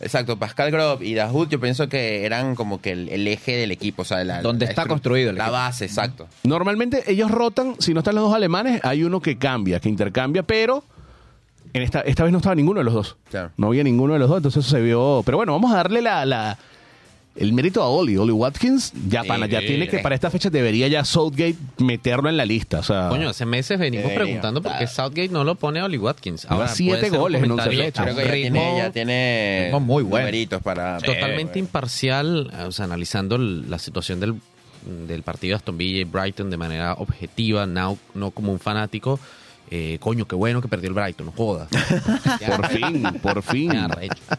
Exacto, Pascal Grob y Dahoud yo pienso que eran como que el, el eje del equipo. O sea, la, Donde la está construido el La equipo. base, exacto. Normalmente ellos rotan, si no están los dos alemanes, hay uno que cambia, que intercambia, pero en esta, esta vez no estaba ninguno de los dos. Claro. No había ninguno de los dos, entonces eso se vio. Pero bueno, vamos a darle la, la- el mérito a Oli. Oli Watkins, ya, pana, ya tiene que para esta fecha debería ya Southgate meterlo en la lista. O sea, Coño, hace meses venimos Debería. preguntando por qué Southgate no lo pone a Oli Watkins. Lleva siete puede ser un goles en once comentario fechas. Creo que ya ritmo tiene, ya tiene ritmo muy bueno. numeritos para... totalmente imparcial, o sea, analizando el- la situación del, del partido de Aston Villa y Brighton de manera objetiva, no, no como un fanático. Eh, coño, qué bueno que perdió el Brighton, no joda. por fin, por fin.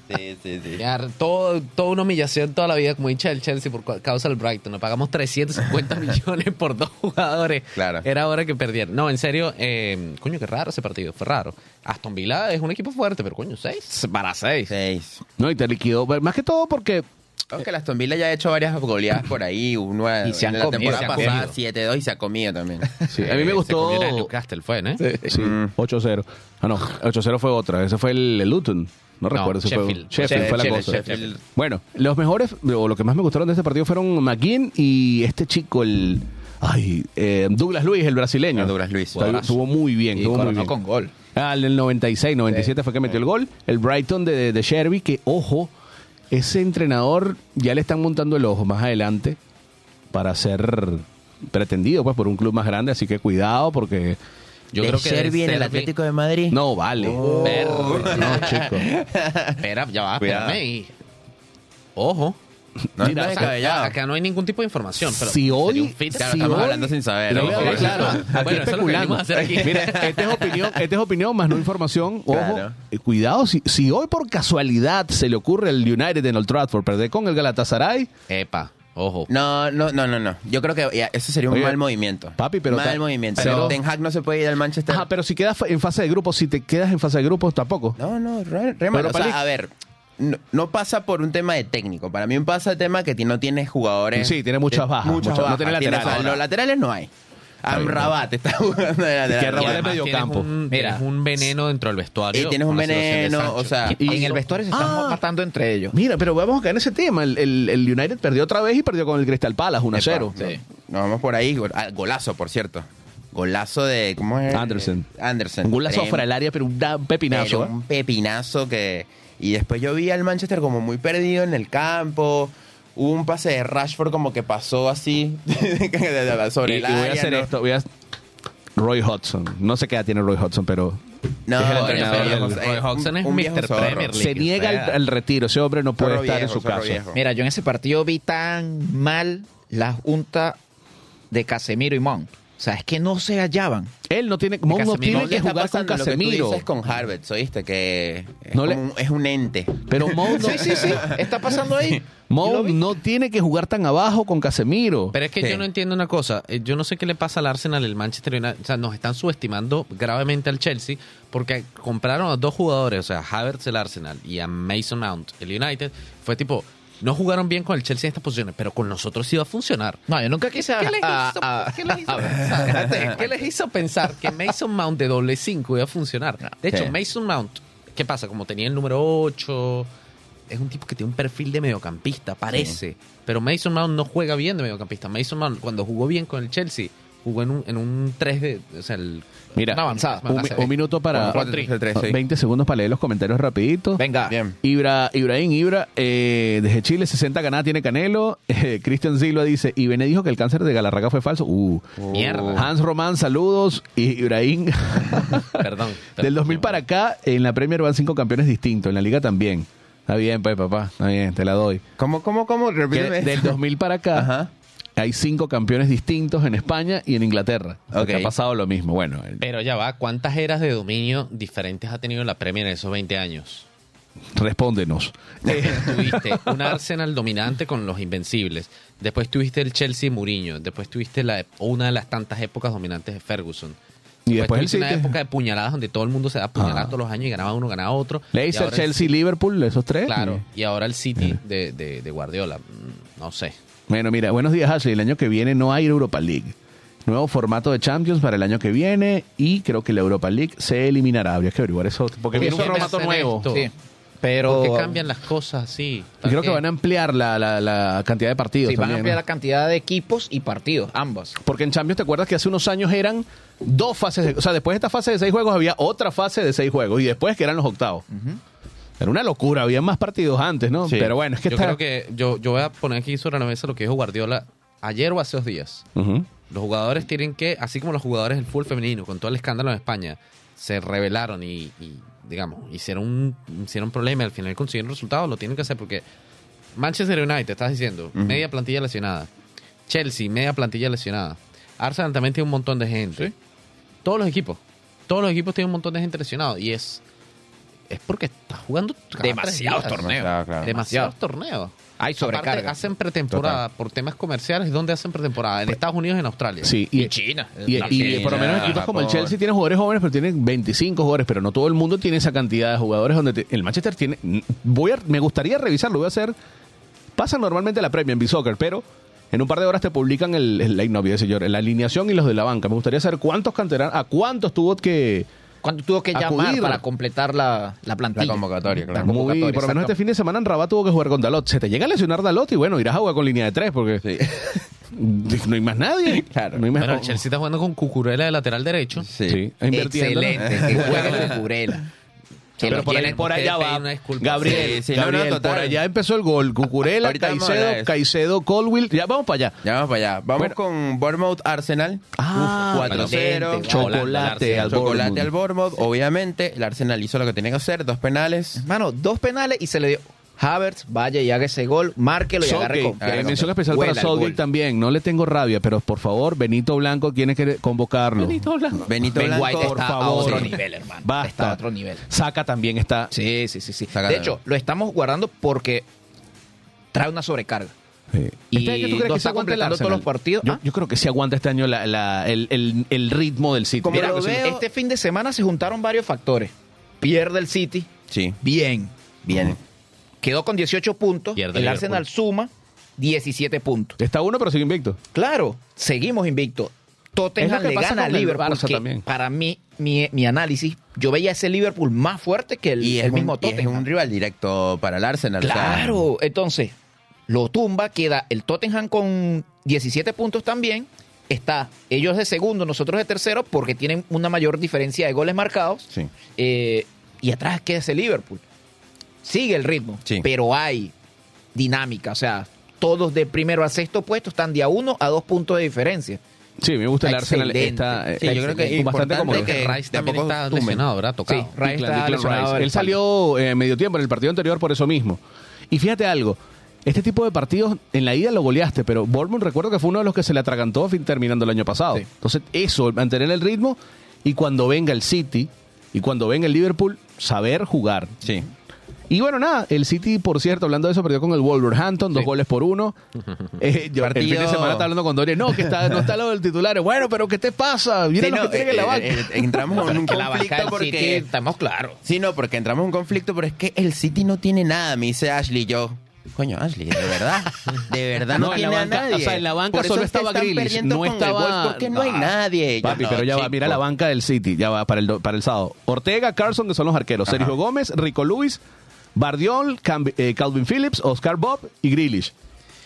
Sí, sí, sí. Ya, todo, toda una humillación toda la vida, como hincha del Chelsea por causa del Brighton. Nos pagamos 350 millones por dos jugadores. Claro. Era hora que perdieran. No, en serio, eh, coño, qué raro ese partido. Fue raro. Aston Villa es un equipo fuerte, pero coño, seis. Para seis. Seis. No, y te liquidó. Más que todo porque Aunque la Aston Villa ya ha hecho varias goleadas por ahí. Uno Y se han en la comido, temporada se han pasada 7-2 y se ha comido también. sí, a mí me gustó. Se comió el Newcastle, fue, ¿no? Sí, Mm. 8-0. Ah, no, 8-0 fue otra. Ese fue el, el Luton. No recuerdo si fue. Sheffield. Sheffield fue la Sheffield, cosa. Sheffield. Bueno, los mejores, o lo que más me gustaron de este partido fueron McGinn y este chico, el. Ay, eh, Douglas Luis, el brasileño. Ah, Douglas Luis. Estuvo, estuvo muy bien. Y estuvo muy bien. con gol. Ah, el del 96, 97 fue que metió el gol. El Brighton de, de Sherby, que ojo, ese entrenador ya le están montando el ojo más adelante para ser pretendido pues por un club más grande, así que cuidado porque Yo ¿De creo que Sherby en el Atlético de Madrid? no vale. Verde. No, chico. Espera, ya va, Cuidado. espérame. y- Ojo. No Mira, sea, descabellado. acá no hay ningún tipo de información. Pero Si hoy- un fit. Claro, si estamos hoy- hablando sin saber. ¿no? ver claro. Aquí Bueno, eso es lo que hacer aquí. Mira, esta es opinión, esta es opinión más no información. Ojo, Claro. eh, cuidado, si, si hoy por casualidad se le ocurre al United en Old Trafford perder con el Galatasaray, Epa, ojo. No, no, no, no, no. Yo creo que ya, eso sería un Oye, mal movimiento. papi, pero Mal movimiento. pero- Ten Hag no se puede ir al Manchester. Ajá, pero si quedas en fase de grupos, si te quedas en fase de grupos, tampoco. No, no, re, re mal. Europa O sea, a ver, no, no pasa por un tema de técnico. Para mí pasa el tema que no tienes jugadores. Sí, tiene muchas bajas, Muchas muchas- no tiene Tienes- laterales. los laterales no hay. Amrabat está jugando de lateral. Que Rabat Y es además medio campo. Un, Mira. un veneno dentro del vestuario. Y tienes un de veneno, o sea, en el vestuario se están Ah. matando entre ellos. Mira, pero vamos a caer en ese tema. El, el- el United perdió otra vez y perdió con el Crystal Palace 1-0. Epa, no, Nos vamos por ahí. Ah, Golazo, por cierto. Golazo de. ¿Cómo es? Anderson. Anderson. Un golazo fuera del área, pero un un pepinazo. Pero ¿eh? un pepinazo que. Y después yo vi al Manchester como muy perdido en el campo. Hubo un pase de Rashford como que pasó así sobre Y, el y voy a área, hacer ¿no? esto. Voy a... Roy Hodgson. No sé qué edad tiene Roy Hodgson, pero No, Es el entrenador del- Roy Hodgson es un Mr. zorro. Premier League. Se niega al, al retiro. Ese hombre no puede Zorro estar viejo, en su casa. viejo. Mira, yo en ese partido vi tan mal la junta de Casemiro y Mount. O sea, es que no se hallaban. Él no tiene, Mount no Casemiro tiene ¿Qué que está jugar con pasando? Lo que tú Casemiro. dices con Harvard, ¿oíste? Que es, No le- un, es un ente. Pero Mount no, Sí, sí, sí. Está pasando ahí. Lo vi. no tiene que jugar tan abajo con Casemiro. Pero es que Sí. yo no entiendo una cosa. Eh, Yo no sé qué le pasa al Arsenal, el Manchester United. O sea, nos están subestimando gravemente al Chelsea porque compraron a dos jugadores, o sea, Havertz el Arsenal y a Mason Mount el United. Fue tipo, no jugaron bien con el Chelsea en estas posiciones, pero con nosotros sí va a funcionar. No, yo nunca quise ¿Qué les, hizo, a- qué les hizo a ver. pensar? Espérate, ¿Qué les hizo pensar que Mason Mount de doble 5 iba a funcionar? De hecho, Sí. Mason Mount, ¿qué pasa? Como tenía el número 8, es un tipo que tiene un perfil de mediocampista, parece. Pero Mason Mount no juega bien de mediocampista. Mason Mount, cuando jugó bien con el Chelsea, jugó en un, en un 3 de. O sea, el, Mira, Una avanzada. un, mi- un minuto para Cuatro, tres, tres, sí. 20 segundos para leer los comentarios rapidito. Venga. Bien. Ibra, Ibrahim Ibra, eh, desde Chile, 60 ganadas tiene Canelo. Eh, Cristian Silva dice, y Bene dijo que el cáncer de Galarraga fue falso. Uh. Mierda. Hans Román, saludos. Y Ibrahim, Perdón. del 2000 para acá, en la Premier van cinco campeones distintos, en la liga también. Está bien, pues, papá, está bien, te la doy. ¿Cómo, cómo, cómo? Que Repíteme. del 2000 para acá, Ajá. Hay cinco campeones distintos en España y en Inglaterra. O sea, Ok. que ha pasado lo mismo. Bueno, el- Pero ya va, ¿cuántas eras de dominio diferentes ha tenido la Premier en esos 20 años? respóndenos. tuviste un Arsenal dominante con los invencibles. Después tuviste el Chelsea Mourinho. Después tuviste la, una de las tantas épocas dominantes de Ferguson. Y después el tuviste una época de puñaladas donde todo el mundo se da puñaladas Ah. todos los años y ganaba uno, ganaba otro. Y Leicester, ahora el Chelsea, Liverpool, esos tres. Claro. Y- ahora el City de, de- de Guardiola. Mm, No sé. Bueno, mira, buenos días, Ashley. El año que viene no hay Europa League. Nuevo formato de Champions para el año que viene y creo que la Europa League se eliminará. Habría que averiguar eso porque ¿Por viene un formato nuevo. Sí. Pero. ¿Por qué cambian las cosas así? Y creo que ¿Para van a ampliar la, la- la cantidad de partidos Sí, van a ampliar ¿no? la cantidad de equipos y partidos, ambas. Porque en Champions te acuerdas que hace unos años eran dos fases, de- o sea, después de esta fase de seis juegos había otra fase de seis juegos y después que eran los octavos. Era una locura, había más partidos antes, ¿no? Sí. Pero bueno, es que Yo está... creo que yo, yo voy a poner aquí sobre la mesa lo que dijo Guardiola ayer o hace dos días. Los jugadores tienen que, así como los jugadores del fútbol femenino, con todo el escándalo en España, se rebelaron y, y, digamos, hicieron un, hicieron un problema y al final consiguieron resultados, lo tienen que hacer porque Manchester United, estás diciendo, media plantilla lesionada. Chelsea, media plantilla lesionada. Arsenal también tiene un montón de gente. Todos los equipos. Todos los equipos tienen un montón de gente lesionada y es es porque está jugando Demasiados días. torneos. Claro, claro. Demasiados torneos. Hay Aparte, sobrecarga. hacen pretemporada por temas comerciales. ¿Dónde hacen pretemporada? En Estados Unidos y en Australia. Sí, Y China. Y, La por lo menos equipos como el. Chelsea tienen jugadores jóvenes, pero tienen 25 jugadores, pero no todo el mundo tiene esa cantidad de jugadores donde te- el Manchester tiene voy a, me gustaría revisarlo, voy a hacer pasa normalmente la Premier en B-Soccer, pero en un par de horas te publican el, el line, no, yo, la alineación y los de la banca. Me gustaría saber cuántos canteranos, a cuántos tuvo que ¿Cuánto tuvo que llamar Acudir. para completar la, la plantilla? La convocatoria, claro. La muy, convocatoria, por lo menos este fin de semana en Rabat tuvo que jugar con Dalot. Se te llega a lesionar Dalot y bueno, irás a jugar con línea de tres porque Sí. no hay más nadie. Claro. No hay más Bueno, el Chelsea está jugando con Cucurella de lateral derecho. Sí. ¿no? Excelente. Que juegue con Pero por, ahí- tienen- por allá va. Gabriel, Sí, sí, no, no, Gabriel, total. por allá empezó el gol. Cucurela, Ahorita vamos a hablar de Caicedo. Caicedo, Colwill. Ya vamos para allá. Ya vamos para allá. Vamos Bueno. con Bournemouth Arsenal. Ah, Uf, 4-0. excelente. Chocolate al Chocolate al Bournemouth. Obviamente, el Arsenal hizo lo que tenía que hacer. Dos penales. Hermano, dos penales y se le dio. Havertz, vaya y haga ese gol, márquelo y agarre con. eh, agarre mención con- especial para Southgate también. No le tengo rabia, pero por favor, Benito Blanco tiene que convocarlo. Benito Blanco. Benito Ben Blanco. White por está a otro nivel, hermano. Basta. Está a otro nivel. Saca también está. Sí, sí, sí, sí. Saca De hecho, lo estamos guardando porque trae una sobrecarga. Sí. Y Este año, ¿tú crees que está completando todos los partidos. Yo, Ah. yo creo que sí aguanta este año la- la- el, el- el ritmo del City. Como Mira, lo veo- este fin de semana se juntaron varios factores. Pierde el City, Sí. bien. Bien. Quedó con 18 puntos. Pierde el Liverpool. Arsenal suma 17 puntos. Está uno, pero sigue invicto. Claro, seguimos invictos. Tottenham le pasa gana a con el Liverpool. Barça que también. Para mí, mi, mi análisis, yo veía ese Liverpool más fuerte que el, Y es, el mismo un, y es Tottenham. un rival directo para el Arsenal. o sea, Claro, entonces lo tumba, queda el Tottenham con 17 puntos también. Está ellos de segundo, nosotros de tercero, porque tienen una mayor diferencia de goles marcados. Sí. Eh, y atrás queda ese Liverpool. Sigue el ritmo, Sí. pero hay dinámica. O sea, todos de primero a sexto puesto están de a uno a dos puntos de diferencia. Sí, me gusta el Arsenal. Está, Sí, yo creo que es bastante que- Rice también está tumben. lesionado, ¿verdad? Tocado. Sí, Rice Declan- está Declan lesionado Rice. del Él salió eh, medio tiempo en el partido anterior por eso mismo. Y fíjate algo, este tipo de partidos en la ida lo goleaste, pero Bournemouth recuerdo que fue uno de los que se le atragantó fin- terminando el año pasado. Sí. Entonces eso, mantener el ritmo y cuando venga el City y cuando venga el Liverpool, saber jugar. Sí. Y bueno, nada, el City, por cierto, hablando de eso, perdió con el Wolverhampton, dos goles por uno. Eh, yo, El fin de semana estaba hablando con Doria, no, que está, no está lo del titular. Bueno, pero ¿qué te pasa? Mira Sí, lo que tiene en la eh, banca. eh, entramos en un conflicto porque... City, estamos claros. Sí, no, porque entramos en un conflicto, pero es que el City no tiene nada, me dice Ashley. Yo, coño, Ashley, de verdad, de verdad no, tiene banca- a nadie. o sea, en la banca Por solo estaba Grealish, no estaba- porque no hay Ah, nadie. Papi, no, pero ya va, mira la banca del City, ya va para el, para el sábado. Ortega, Carlson, que son los arqueros. Ajá. Sergio Gómez, Rico Luis, Bardiol, eh, Calvin Phillips, Oscar Bob y Grealish.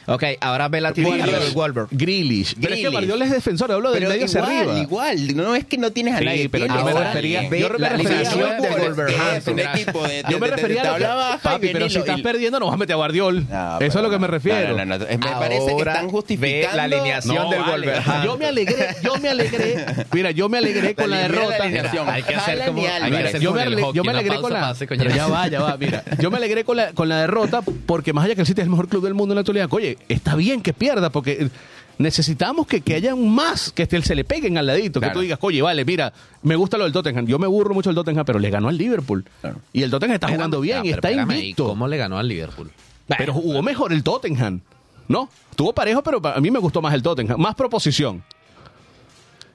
Ok, ahora ve la del Wolver. Grealish. Pero es que Grealish. Bardiol es defensor, hablo del medio hacia igual, arriba. igual, no es que no tienes a Sí, nadie. pero yo me refería- yo me La refería- a y Papi, pero si estás perdiendo no vas a meter a Guardiol. Eso es lo que me refiero. Me parece que están ve justificando la alineación No, del. Wolverhampton. Yo me alegré, yo me alegré. Mira, yo me alegré con la la derrota. Hay que hacer como- yo me, alegré con la ya va, ya va, mira. Yo me alegré con la, con la derrota porque más allá que el City es el mejor club del mundo en la actualidad, oye, está bien que pierda porque necesitamos que, que haya un más, que se le peguen al ladito, que tú digas, oye, vale, mira, me gusta lo del Tottenham. Yo me burro mucho del Tottenham, pero le ganó al Liverpool. Claro. Y el Tottenham está Espérame, jugando bien y pero está espérame, ¿y invicto. ¿Cómo le ganó al Liverpool? Pero jugó mejor el Tottenham. ¿No? Estuvo parejo, pero a mí me gustó más el Tottenham. Más proposición.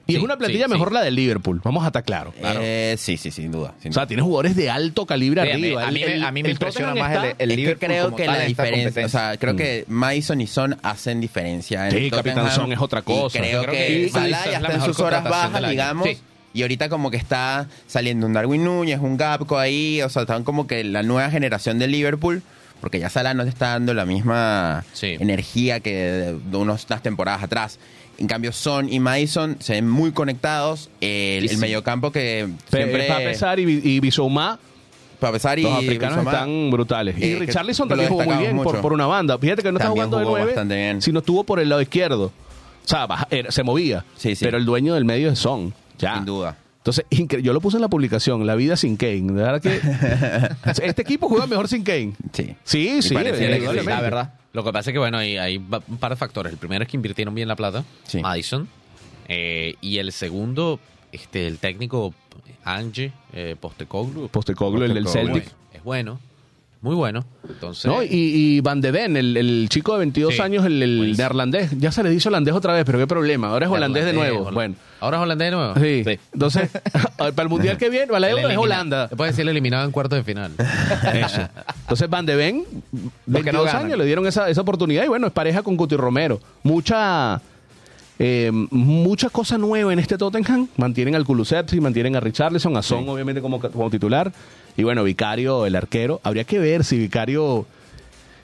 Y Sí, es una plantilla sí, mejor sí. la del Liverpool. Vamos a estar claros. Eh, sí, sí, sin duda. sin O sea, tiene jugadores de alto calibre arriba. a mí El- a mí me el impresiona más el- está- el Es que Liverpool creo que la diferencia, o sea, creo que Mason y Son hacen diferencia. En Sí, Capitán. Son es otra cosa. Y creo, que, que Salah ya está en sus horas bajas, digamos. Y ahorita como que está saliendo un Darwin Núñez, un Gapco ahí, o sea, están como que la nueva generación de Liverpool, porque ya Salah no te está dando la misma Sí. energía que de unas temporadas atrás. En cambio, Son y Mason se ven muy conectados. El, Y el mediocampo que siempre... Para pesar y, y pesar y los africanos Bissouma, están brutales. Y eh, Richarlison también jugó muy bien por, por una banda. Fíjate que no está jugando de nueve, sino estuvo por el lado izquierdo. O sea, se movía. Sí, sí. Pero el dueño del medio es Son. Ya. Sin duda. Entonces, yo lo puse en la publicación, La vida sin Kane. De verdad que este equipo juega mejor sin Kane. Sí. Sí, Y sí, sí. La verdad. Lo que pasa es que, bueno, hay, hay un par de factores. El primero es que invirtieron bien la plata, Sí. Madison. Eh, y el segundo, este, el técnico Ange eh, Postecoglou. Postecoglou, el del. Celtic. Es bueno, muy bueno. Entonces, ¿No? Y, y Van de Ven, el, el chico de 22 Sí, años, el, el neerlandés. Ya se le dice holandés otra vez, pero qué problema. Ahora es holandés de nuevo. holandés. Bueno, ¿Ahora es holandés de nuevo? sí. Entonces, para el mundial que viene, para la es Holanda. Después decir eliminado en cuartos de final. Eso. Entonces, Van de Ven, Los que no 22 ganan. años, le dieron esa, esa oportunidad y bueno, es pareja con Cuti Romero. Mucha. eh, mucha cosa nueva en este Tottenham. Mantienen al Kulusevski, mantienen a Richarlison, a Son, obviamente, como, como titular. Y bueno, Vicario, el arquero. Habría que ver si Vicario.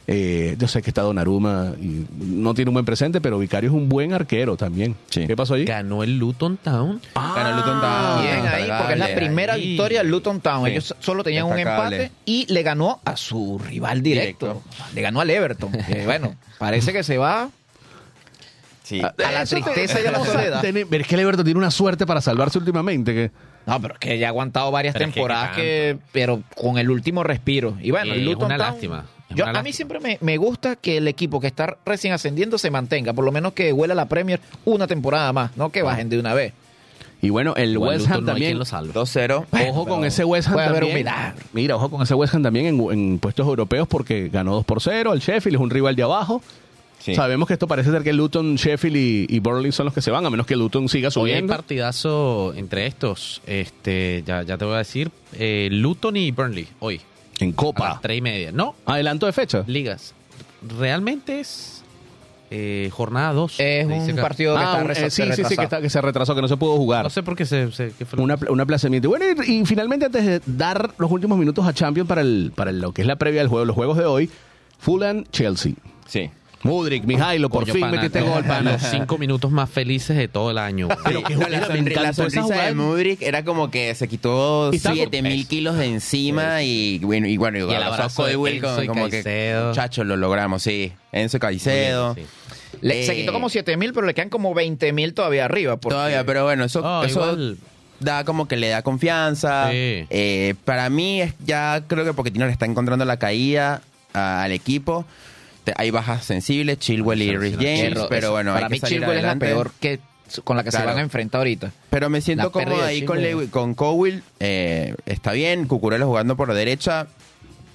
eh, yo sé que está Donnarumma y no tiene un buen presente, pero Vicario es un buen arquero también. Sí. ¿Qué pasó ahí? Ganó el Luton Town. Ganó el Luton Town. Bien ahí, porque es la primera ahí. victoria del Luton Town. Sí. Ellos solo tenían un empate y le ganó a su rival directo. Directo. Le ganó al Everton. que, bueno, parece que se va Sí. a la te- tristeza y a la soledad. tiene- pero es que Everton tiene una suerte para salvarse últimamente. que No, pero es que ya ha aguantado varias Pero es que temporadas que, pero con el último respiro. Y bueno, el es Luton una Town- lástima, es Yo, una a mí siempre me, me gusta que el equipo que está recién ascendiendo se mantenga, por lo menos que huela la Premier una temporada más, no que bajen de una vez. Y bueno, el Igual West Luton Ham no hay también. salve. 2-0. Ojo con ese West Ham puede haber también. un milagro. Mira, ojo con ese West Ham también en, en puestos europeos porque ganó 2 por 0. El Sheffield es un rival de abajo. Sí. Sabemos que esto parece ser que Luton, Sheffield y, y Burnley son los que se van, a menos que Luton siga Hoy hay subiendo. partidazo entre estos. Este, ya, ya te voy a decir. eh, Luton y Burnley, hoy. En A Copa. las tres y media. No, Adelanto de fecha. ligas. Realmente es eh, jornada 2. Es un partido que Ah, está eh, sí, sí, sí, que, retrasado. está- que se retrasó, que no se pudo jugar. No sé por qué se... se- qué fue Una, un aplazamiento. Y bueno, y, y finalmente antes de dar los últimos minutos a Champions para, el, para lo que es la previa del juego, los juegos de hoy, Fulham, Chelsea. Sí. Mudrik, Mijailo, por Coño, fin pana, metiste gol, pana. Los cinco minutos más felices de todo el año. Pero que No, la, sonri- la sonrisa de Mudrik era como que se quitó Y estaba 7 mil kilos de encima y bueno, y bueno, y el a abrazo de Enzo como, y como que Caicedo. muchachos lo logramos, sí. Enzo Caicedo. Sí. Le- se Eh, quitó como 7 mil, pero le quedan como 20 mil todavía arriba. porque- Todavía, pero bueno, eso, igual. da como que le da confianza. Sí. Eh, para mí, es ya creo que Pochettino le está encontrando la caída a- al equipo. Te- hay bajas sensibles, Chilwell y Rhys James, pero bueno, para hay que mí salir Chilwell es la peor que con la que se van a enfrentar ahorita. Pero me La siento pérdida cómodo ahí con, con Cowell. eh, está bien, Cucurella jugando por la derecha.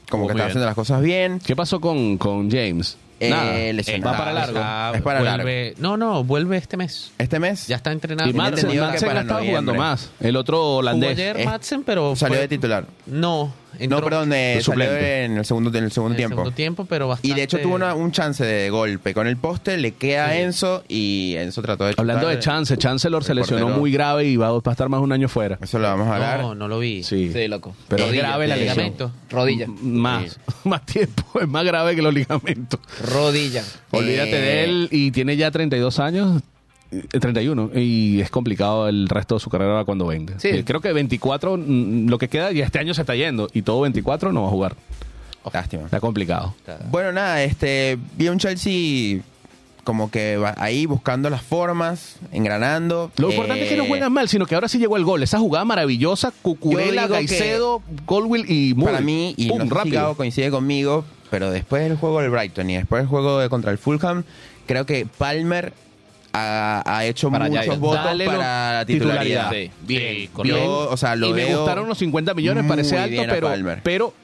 Como Jugó que está bien. haciendo las cosas bien. ¿Qué pasó con, con James? Eh, lesionado. Va para largo. Ah, Es para vuelve- No, no, vuelve este mes. Este mes Ya está entrenando. Y Madsen, que Madsen para ha estado noviembre. jugando más. El otro Jugó holandés. ayer Eh, Madsen, pero salió fue- de titular. No, entró No, perdón, eh, salió suplente. en el segundo, en el segundo en el tiempo. segundo tiempo, pero bastante... Y de hecho tuvo una- un chance de golpe con el poste, le queda a Enzo y Enzo trató de Hablando de. Chance, Chancellor se lesionó portero. muy grave y va, va a estar más un año fuera. Eso lo vamos a hablar. No, no lo vi. Sí. Sí, loco. Pero es Rodilla, grave la. Ligamento. Rodilla. M- Más, más tiempo, es más grave que los ligamentos. Rodilla. Olvídate Eh, de él y tiene ya 32 años, 31, y es complicado el resto de su carrera cuando venga. Sí. Eh, Creo que 24, mm, lo que queda, y este año se está yendo, y todo 24 no va a jugar. Lástima. Está complicado. Bueno, nada, este, vi a un Chelsea como que va ahí buscando las formas, engranando. Lo Eh, importante es que no juegan mal, sino que ahora sí llegó el gol. Esa jugada maravillosa, Cucurella, Caicedo, Colwill y Moore. Para mí, y Pum, no sé si rápido. Coincide conmigo, pero después del juego del Brighton y después del juego de contra el Fulham, creo que Palmer ha, ha hecho Para muchos Giants. votos Dale para la titularidad. titularidad. Sí, bien, con Yo, o sea, lo y me gustaron los 50 millones, muy parece alto, bien a pero, Palmer. pero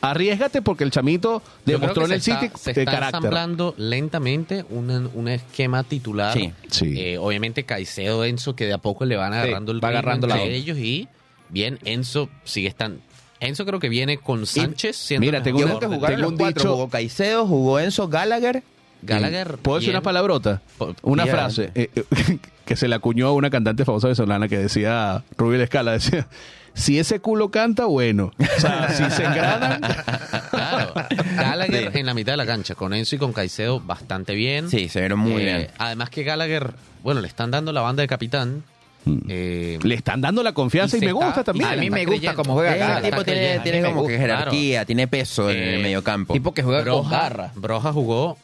arriesgate porque el chamito demostró en el se City está, se de está carácter. ensamblando lentamente un, un esquema titular. Sí, sí. Eh, obviamente Caicedo, Enzo, que de a poco le van agarrando el va agarrando la ellos y bien, Enzo sigue estando... Enzo creo que viene con Sánchez siendo mira, tengo Yo creo que jugaron tengo los un cuatro. dicho- Jugó Caicedo, jugó Enzo, Gallagher. Gallagher. ¿Puedo decir bien. una palabrota? Una bien. frase eh, eh, que se le acuñó a una cantante famosa venezolana que decía, Rubí Escala, decía, si ese culo canta, bueno. O sea, si se engranan... Claro. Gallagher Sí. en la mitad de la cancha, con Enzo y con Caicedo bastante bien. Sí, se vieron muy Eh, bien. Además que Gallagher, bueno, le están dando la banda de capitán. Eh, Le están dando la confianza y, me gusta está- también. A mí me gusta creyendo. cómo juega Ese Gallagher. tipo tiene, como que jerarquía, tiene peso en Eh, el mediocampo. Tipo que juega con Broja, garra. Broja jugó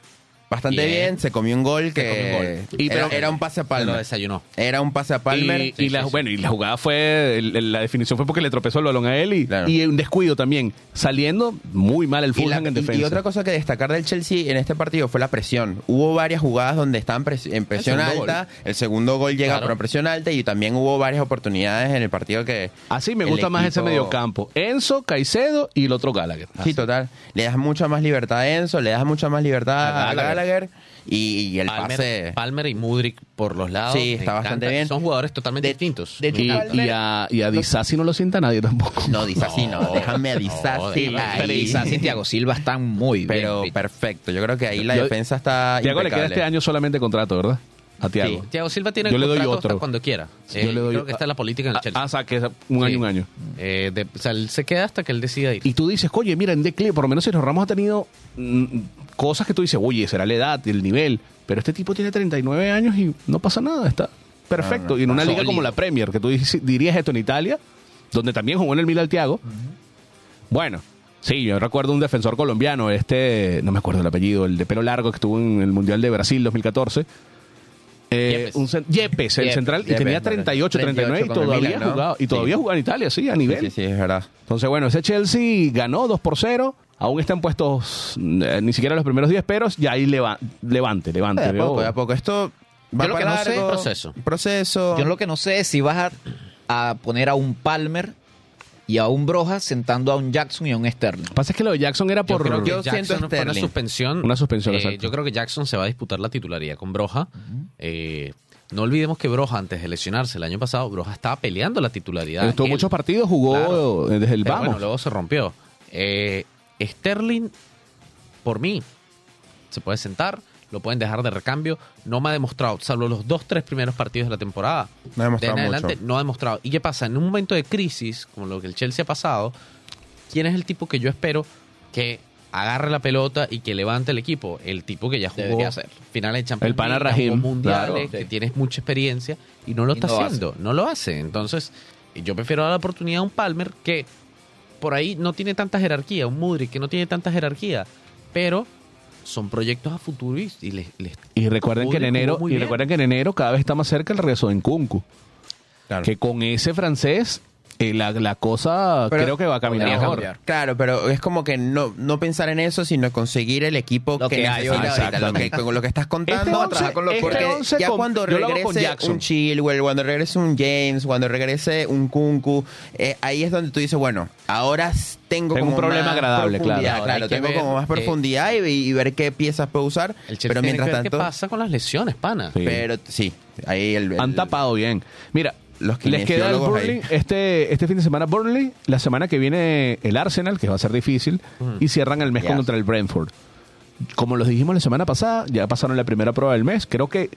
Bastante bien. bien. se comió un gol que comió un gol. Y era, pero- era un pase a lo Palmer. desayunó. Era un pase a Palmer. Y, y la, bueno, y la jugada fue, la definición fue porque le tropezó el balón a él y, Claro. y un descuido también. Saliendo muy mal el Fulham en defensa. y otra cosa que destacar del Chelsea en este partido fue la presión. Hubo varias jugadas donde estaban pres- en presión alta. El segundo gol llega Claro. por presión alta y también hubo varias oportunidades en el partido que... Así me gusta más ese equipo- mediocampo. Enzo, Caicedo y el otro Gallagher. Sí, total. Le das mucha más libertad a Enzo, le das mucha más libertad A a Gallagher. Gallagher, y, y el Palmer, pase... Palmer y Mudrik por los lados. Sí, está bastante encanta. bien. Son jugadores totalmente De- distintos. de hecho, Y, Palmer- y a, y a Disasi no lo sienta nadie tampoco. No, Disasi no, déjame a Disasi No. Pero Isasi y Thiago Silva están muy Pero bien. perfecto, yo creo que ahí la Yo- defensa está Tiago le queda este año solamente contrato, ¿verdad? A Tiago. Sí. Thiago Silva tiene Yo doy contrato otro. hasta cuando quiera. Eh, Yo le doy- creo que esta es la política en el Chelsea. Ah, o sea, que es un año, Sí. un año. Eh, de- o sea, él se queda hasta que él decida ir. Y tú dices, oye, mira, en declive, por lo menos Sergio Ramos ha tenido mm, cosas que tú dices, oye, será la edad, el nivel. Pero este tipo tiene 39 años y no pasa nada, está perfecto. No, no, y en una liga como la Premier, que tú dirías esto en Italia, donde también jugó en el Milan Thiago. Bueno, sí, yo recuerdo un defensor colombiano, este, no me acuerdo el apellido, el de pelo largo que estuvo en el Mundial de Brasil 2014. Eh, Yepes. un Yepes, el Yepes, central, y tenía vale. 38, 39 y 38 con el todavía Milan, ¿no? jugaba, y todavía Sí. jugaba en Italia, sí, a nivel. Sí, sí, es verdad. Entonces, bueno, ese Chelsea ganó 2 por 0. Aún están puestos eh, ni siquiera los primeros 10, pero ya ahí leva- levante, levante. De a poco, de a poco. Esto va Yo lo que para no sé-. Proceso. Proceso. Yo lo que no sé es si vas a, a poner a un Palmer y a un Broja sentando a un Jackson y a un Sterling. Lo que pasa es que lo de Jackson era Yo por... creo que Yo siento Jackson fue una suspensión. Una suspensión, Eh, exacto. Yo creo que Jackson se va a disputar la titularidad con Broja. Eh, no olvidemos que Broja, antes de lesionarse el año pasado, Broja estaba peleando la titularidad. Estuvo muchos partidos, jugó Claro. desde el Pero vamos. bueno, luego se rompió. Eh, Sterling, por mí, se puede sentar, lo pueden dejar de recambio. No me ha demostrado, salvo los dos, tres primeros partidos de la temporada. No ha demostrado de en adelante, mucho. no ha demostrado. ¿Y qué pasa? En un momento de crisis, como lo que el Chelsea ha pasado, ¿quién es el tipo que yo espero que agarre la pelota y que levante el equipo? El tipo que ya jugó ser. finales de Champions El pana League, mundiales, claro. que tienes mucha experiencia y no lo Y está no lo hace. haciendo. No lo hace. Entonces, yo prefiero dar la oportunidad a un Palmer que por ahí no tiene tanta jerarquía, un Mudrik que no tiene tanta jerarquía, pero son proyectos a futuro y, y les, les Y recuerden que en enero, y bien. recuerden que en enero cada vez está más cerca el regreso de Nkunku. Claro. Que con ese francés, eh, la, la cosa Pero- creo que va a caminar mejor. cambiar. Claro, pero es como que no, no pensar en eso, sino conseguir el equipo Lo que, que hay ahorita. lo que, con lo que estás contando. Este once- trabajar con lo- este porque ya con- cuando regrese un Chilwell, cuando regrese un James, cuando regrese un Kunku, eh, ahí es donde tú dices, bueno, ahora tengo, Tengo un como problema más agradable, claro. Claro, tengo ver, como más eh, profundidad y, y ver qué piezas puedo usar. El pero tiene mientras tanto, qué pasa con las lesiones, pana. Sí. pero sí, ahí el, el- Han tapado bien. Mira, Los les queda el ahí. Burnley este, este fin de semana Burnley, la semana que viene el Arsenal, que va a ser difícil, y cierran el mes contra el Brentford. Como los dijimos la semana pasada, ya pasaron la primera prueba del mes. Creo que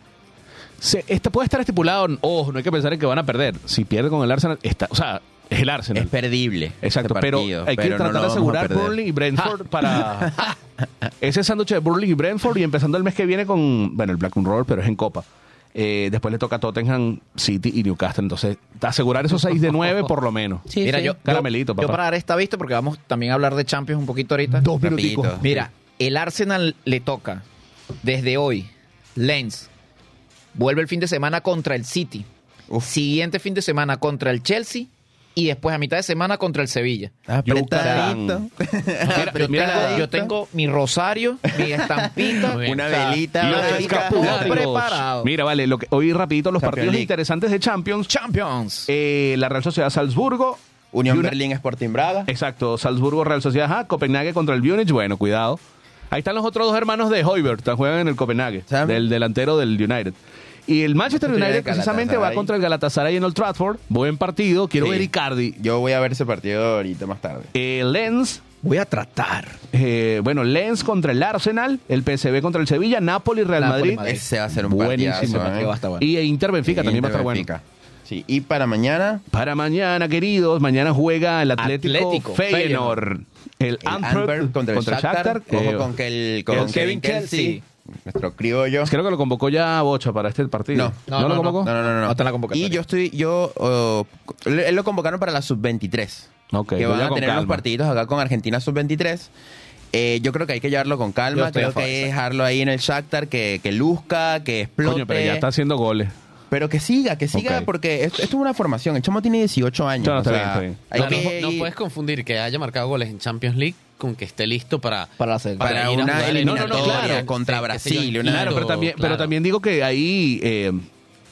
se, este puede estar estipulado. Ojo, no hay que pensar en que van a perder. Si pierde con el Arsenal, está, o sea, es el Arsenal. es perdible. Exacto, este pero partido, hay que pero tratar de asegurar. Burnley y Brentford para ese sándwich de Burnley y Brentford y empezando el mes que viene con, bueno, el Blackburn Roll, pero es en Copa. Eh, después le toca Tottenham, City y Newcastle. Entonces, asegurar esos 6 de 9 por lo menos. Mira, yo, Caramelito, yo, papá. yo para dar esta vista, porque vamos también a hablar de Champions un poquito ahorita. Dos minuticos. Mira, el Arsenal le toca desde hoy. Lens vuelve el fin de semana contra el City. Uf. Siguiente fin de semana contra el Chelsea. Y después a mitad de semana contra el Sevilla. Apretadito. Mira, mira, Yo tengo mi rosario, mi estampita. Una o sea, velita. preparado. Mira, vale, lo que, hoy rapidito los Champions partidos League. interesantes de Champions. Champions. Eh, la Real Sociedad Salzburgo. Unión una- Berlín Sporting Braga. Exacto, Salzburgo, Real Sociedad, ajá, Copenhague contra el Múnich, bueno, cuidado. Ahí están los otros dos hermanos de Hoiberg, están juegan en el Copenhague, ¿Sabe? del delantero del United. Y el Manchester United precisamente va contra el Galatasaray en Old Trafford, buen partido, quiero Sí. ver Icardi. Yo voy a ver ese partido ahorita más tarde. Eh, Lens, Voy a tratar. eh, bueno, Lens contra el Arsenal, el PSV contra el Sevilla, Napoli, Real Napoli, Madrid, Madrid. Ese va a ser un Buenísimo, partidazo, ¿eh? va a estar bueno. y Inter Benfica también va a estar Inter bueno. Benfica. Sí, y para mañana, Para mañana, queridos, mañana juega el Atlético, Atlético, Feyenoord, el, el Antwerp Antwerp contra el Shakhtar. eh, Ojo con, que el, con el Kevin Kevin Kelsey, Kelsey. Nuestro criollo. Creo que lo convocó ya Bocha para este partido. No, ¿No, lo convocó? No, no, no, no. No está en la convocatoria. Y yo estoy, yo, oh, él lo convocaron para la sub-23. Ok, que van a tener unos partiditos acá con Argentina sub-23. Eh, yo creo que hay que llevarlo con calma. Creo que hay que dejarlo ahí en el Shakhtar, que, que luzca, que explote. Coño, pero ya está haciendo goles. Pero que siga, que siga, Ok. porque esto, esto es una formación. El chamo tiene 18 años. Claro, o está sea, bien, está bien. hay No, que no- no ir puedes confundir que haya marcado goles en Champions League con que esté listo para... Para la para, para ir a una jugar eliminatoria No, no, no, claro. contra Sí, qué sé Brasil. una- Claro, pero también, pero claro. también digo que ahí, eh,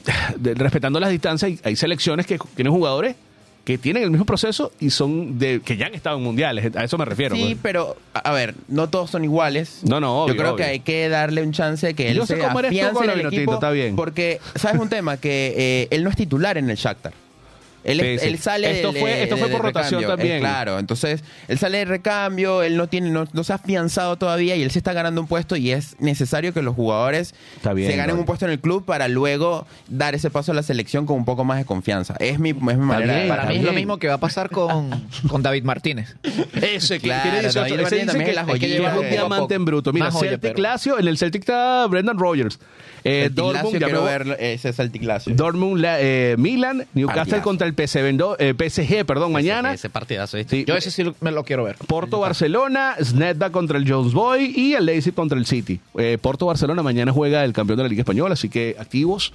de- respetando las distancias, hay, hay selecciones que tienen jugadores que tienen el mismo proceso y son de que ya han estado en mundiales. A eso me refiero. Sí, pues. pero a ver, no todos son iguales. No, no, obvio, Yo creo obvio. que hay que darle un chance de que él Yo sé se cómo eres tú con el equipo. está bien. Porque, ¿sabes un tema? Que eh, él no es titular en el Shakhtar. Él, es- Sí, sí. él sale Esto del- fue- esto fue por rotación recambio. también. Eh, claro, entonces él sale de recambio, él no tiene no, no se ha afianzado todavía y él se está ganando un puesto y es necesario que los jugadores bien, se ganen un puesto en el club para luego dar ese paso a la selección con un poco más de confianza. Es mi, es mi manera bien, de Para mí es lo mismo que va a pasar con, con David Martínez. Ese Claro, tiene 18, David ese Martínez dice también que, es la joyita. un a diamante en bruto. Mira, joya, Celtic Lazio, en el Celtic está Brendan Rogers. Eh, Dortmund, ya quiero ver ese Celtic Lazio. Dortmund, la- eh, Milan, Newcastle Partidazo. contra el PSV, do- eh, PSG, perdón, mañana. Ese partidazo, ¿viste? Sí. Yo ese sí me lo quiero ver. Porto Barcelona, Snedda contra el Jones Boy y el Leipzig contra el City. Eh, Porto Barcelona mañana juega el campeón de la Liga Española, así que activos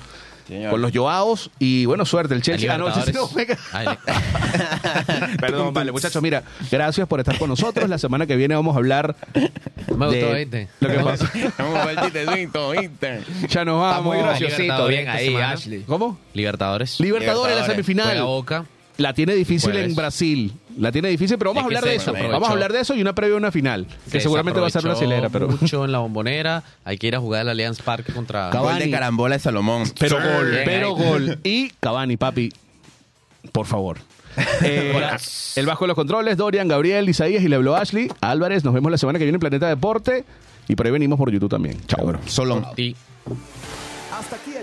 Señor. con los Joaos y bueno, suerte. El Chelsea. Ah, no, el Chelsea no juega. Ay, Perdón, vale, muchachos, mira, gracias por estar con nosotros. La semana que viene vamos a hablar me gustó, de ¿viste? lo que pasa. Vamos a ver, chistecito, ¿viste? Ya nos vamos. muy graciosito. Libertadores Bien ahí, semana. Ashley. ¿Cómo? Libertadores. Libertadores, la. Juega semifinal. Boca. La tiene difícil en Brasil. La tiene difícil, pero vamos a hablar de eso. Vamos a hablar de eso y una previa a una final. Que Se seguramente va a ser brasilera, pero. mucho en la bombonera. Hay que ir a jugar al Allianz Parque contra... Cavani. Gol de carambola de Salomón. Pero Sí. gol, Bien pero ahí. gol. Y Cavani, papi, por favor. Eh, el Bajo de los Controles, Dorian, Gabriel, Isaías y Leblo Ashley. Álvarez, nos vemos la semana que viene en Planeta Deporte. Y por ahí venimos por YouTube también. Chao. Solón. Y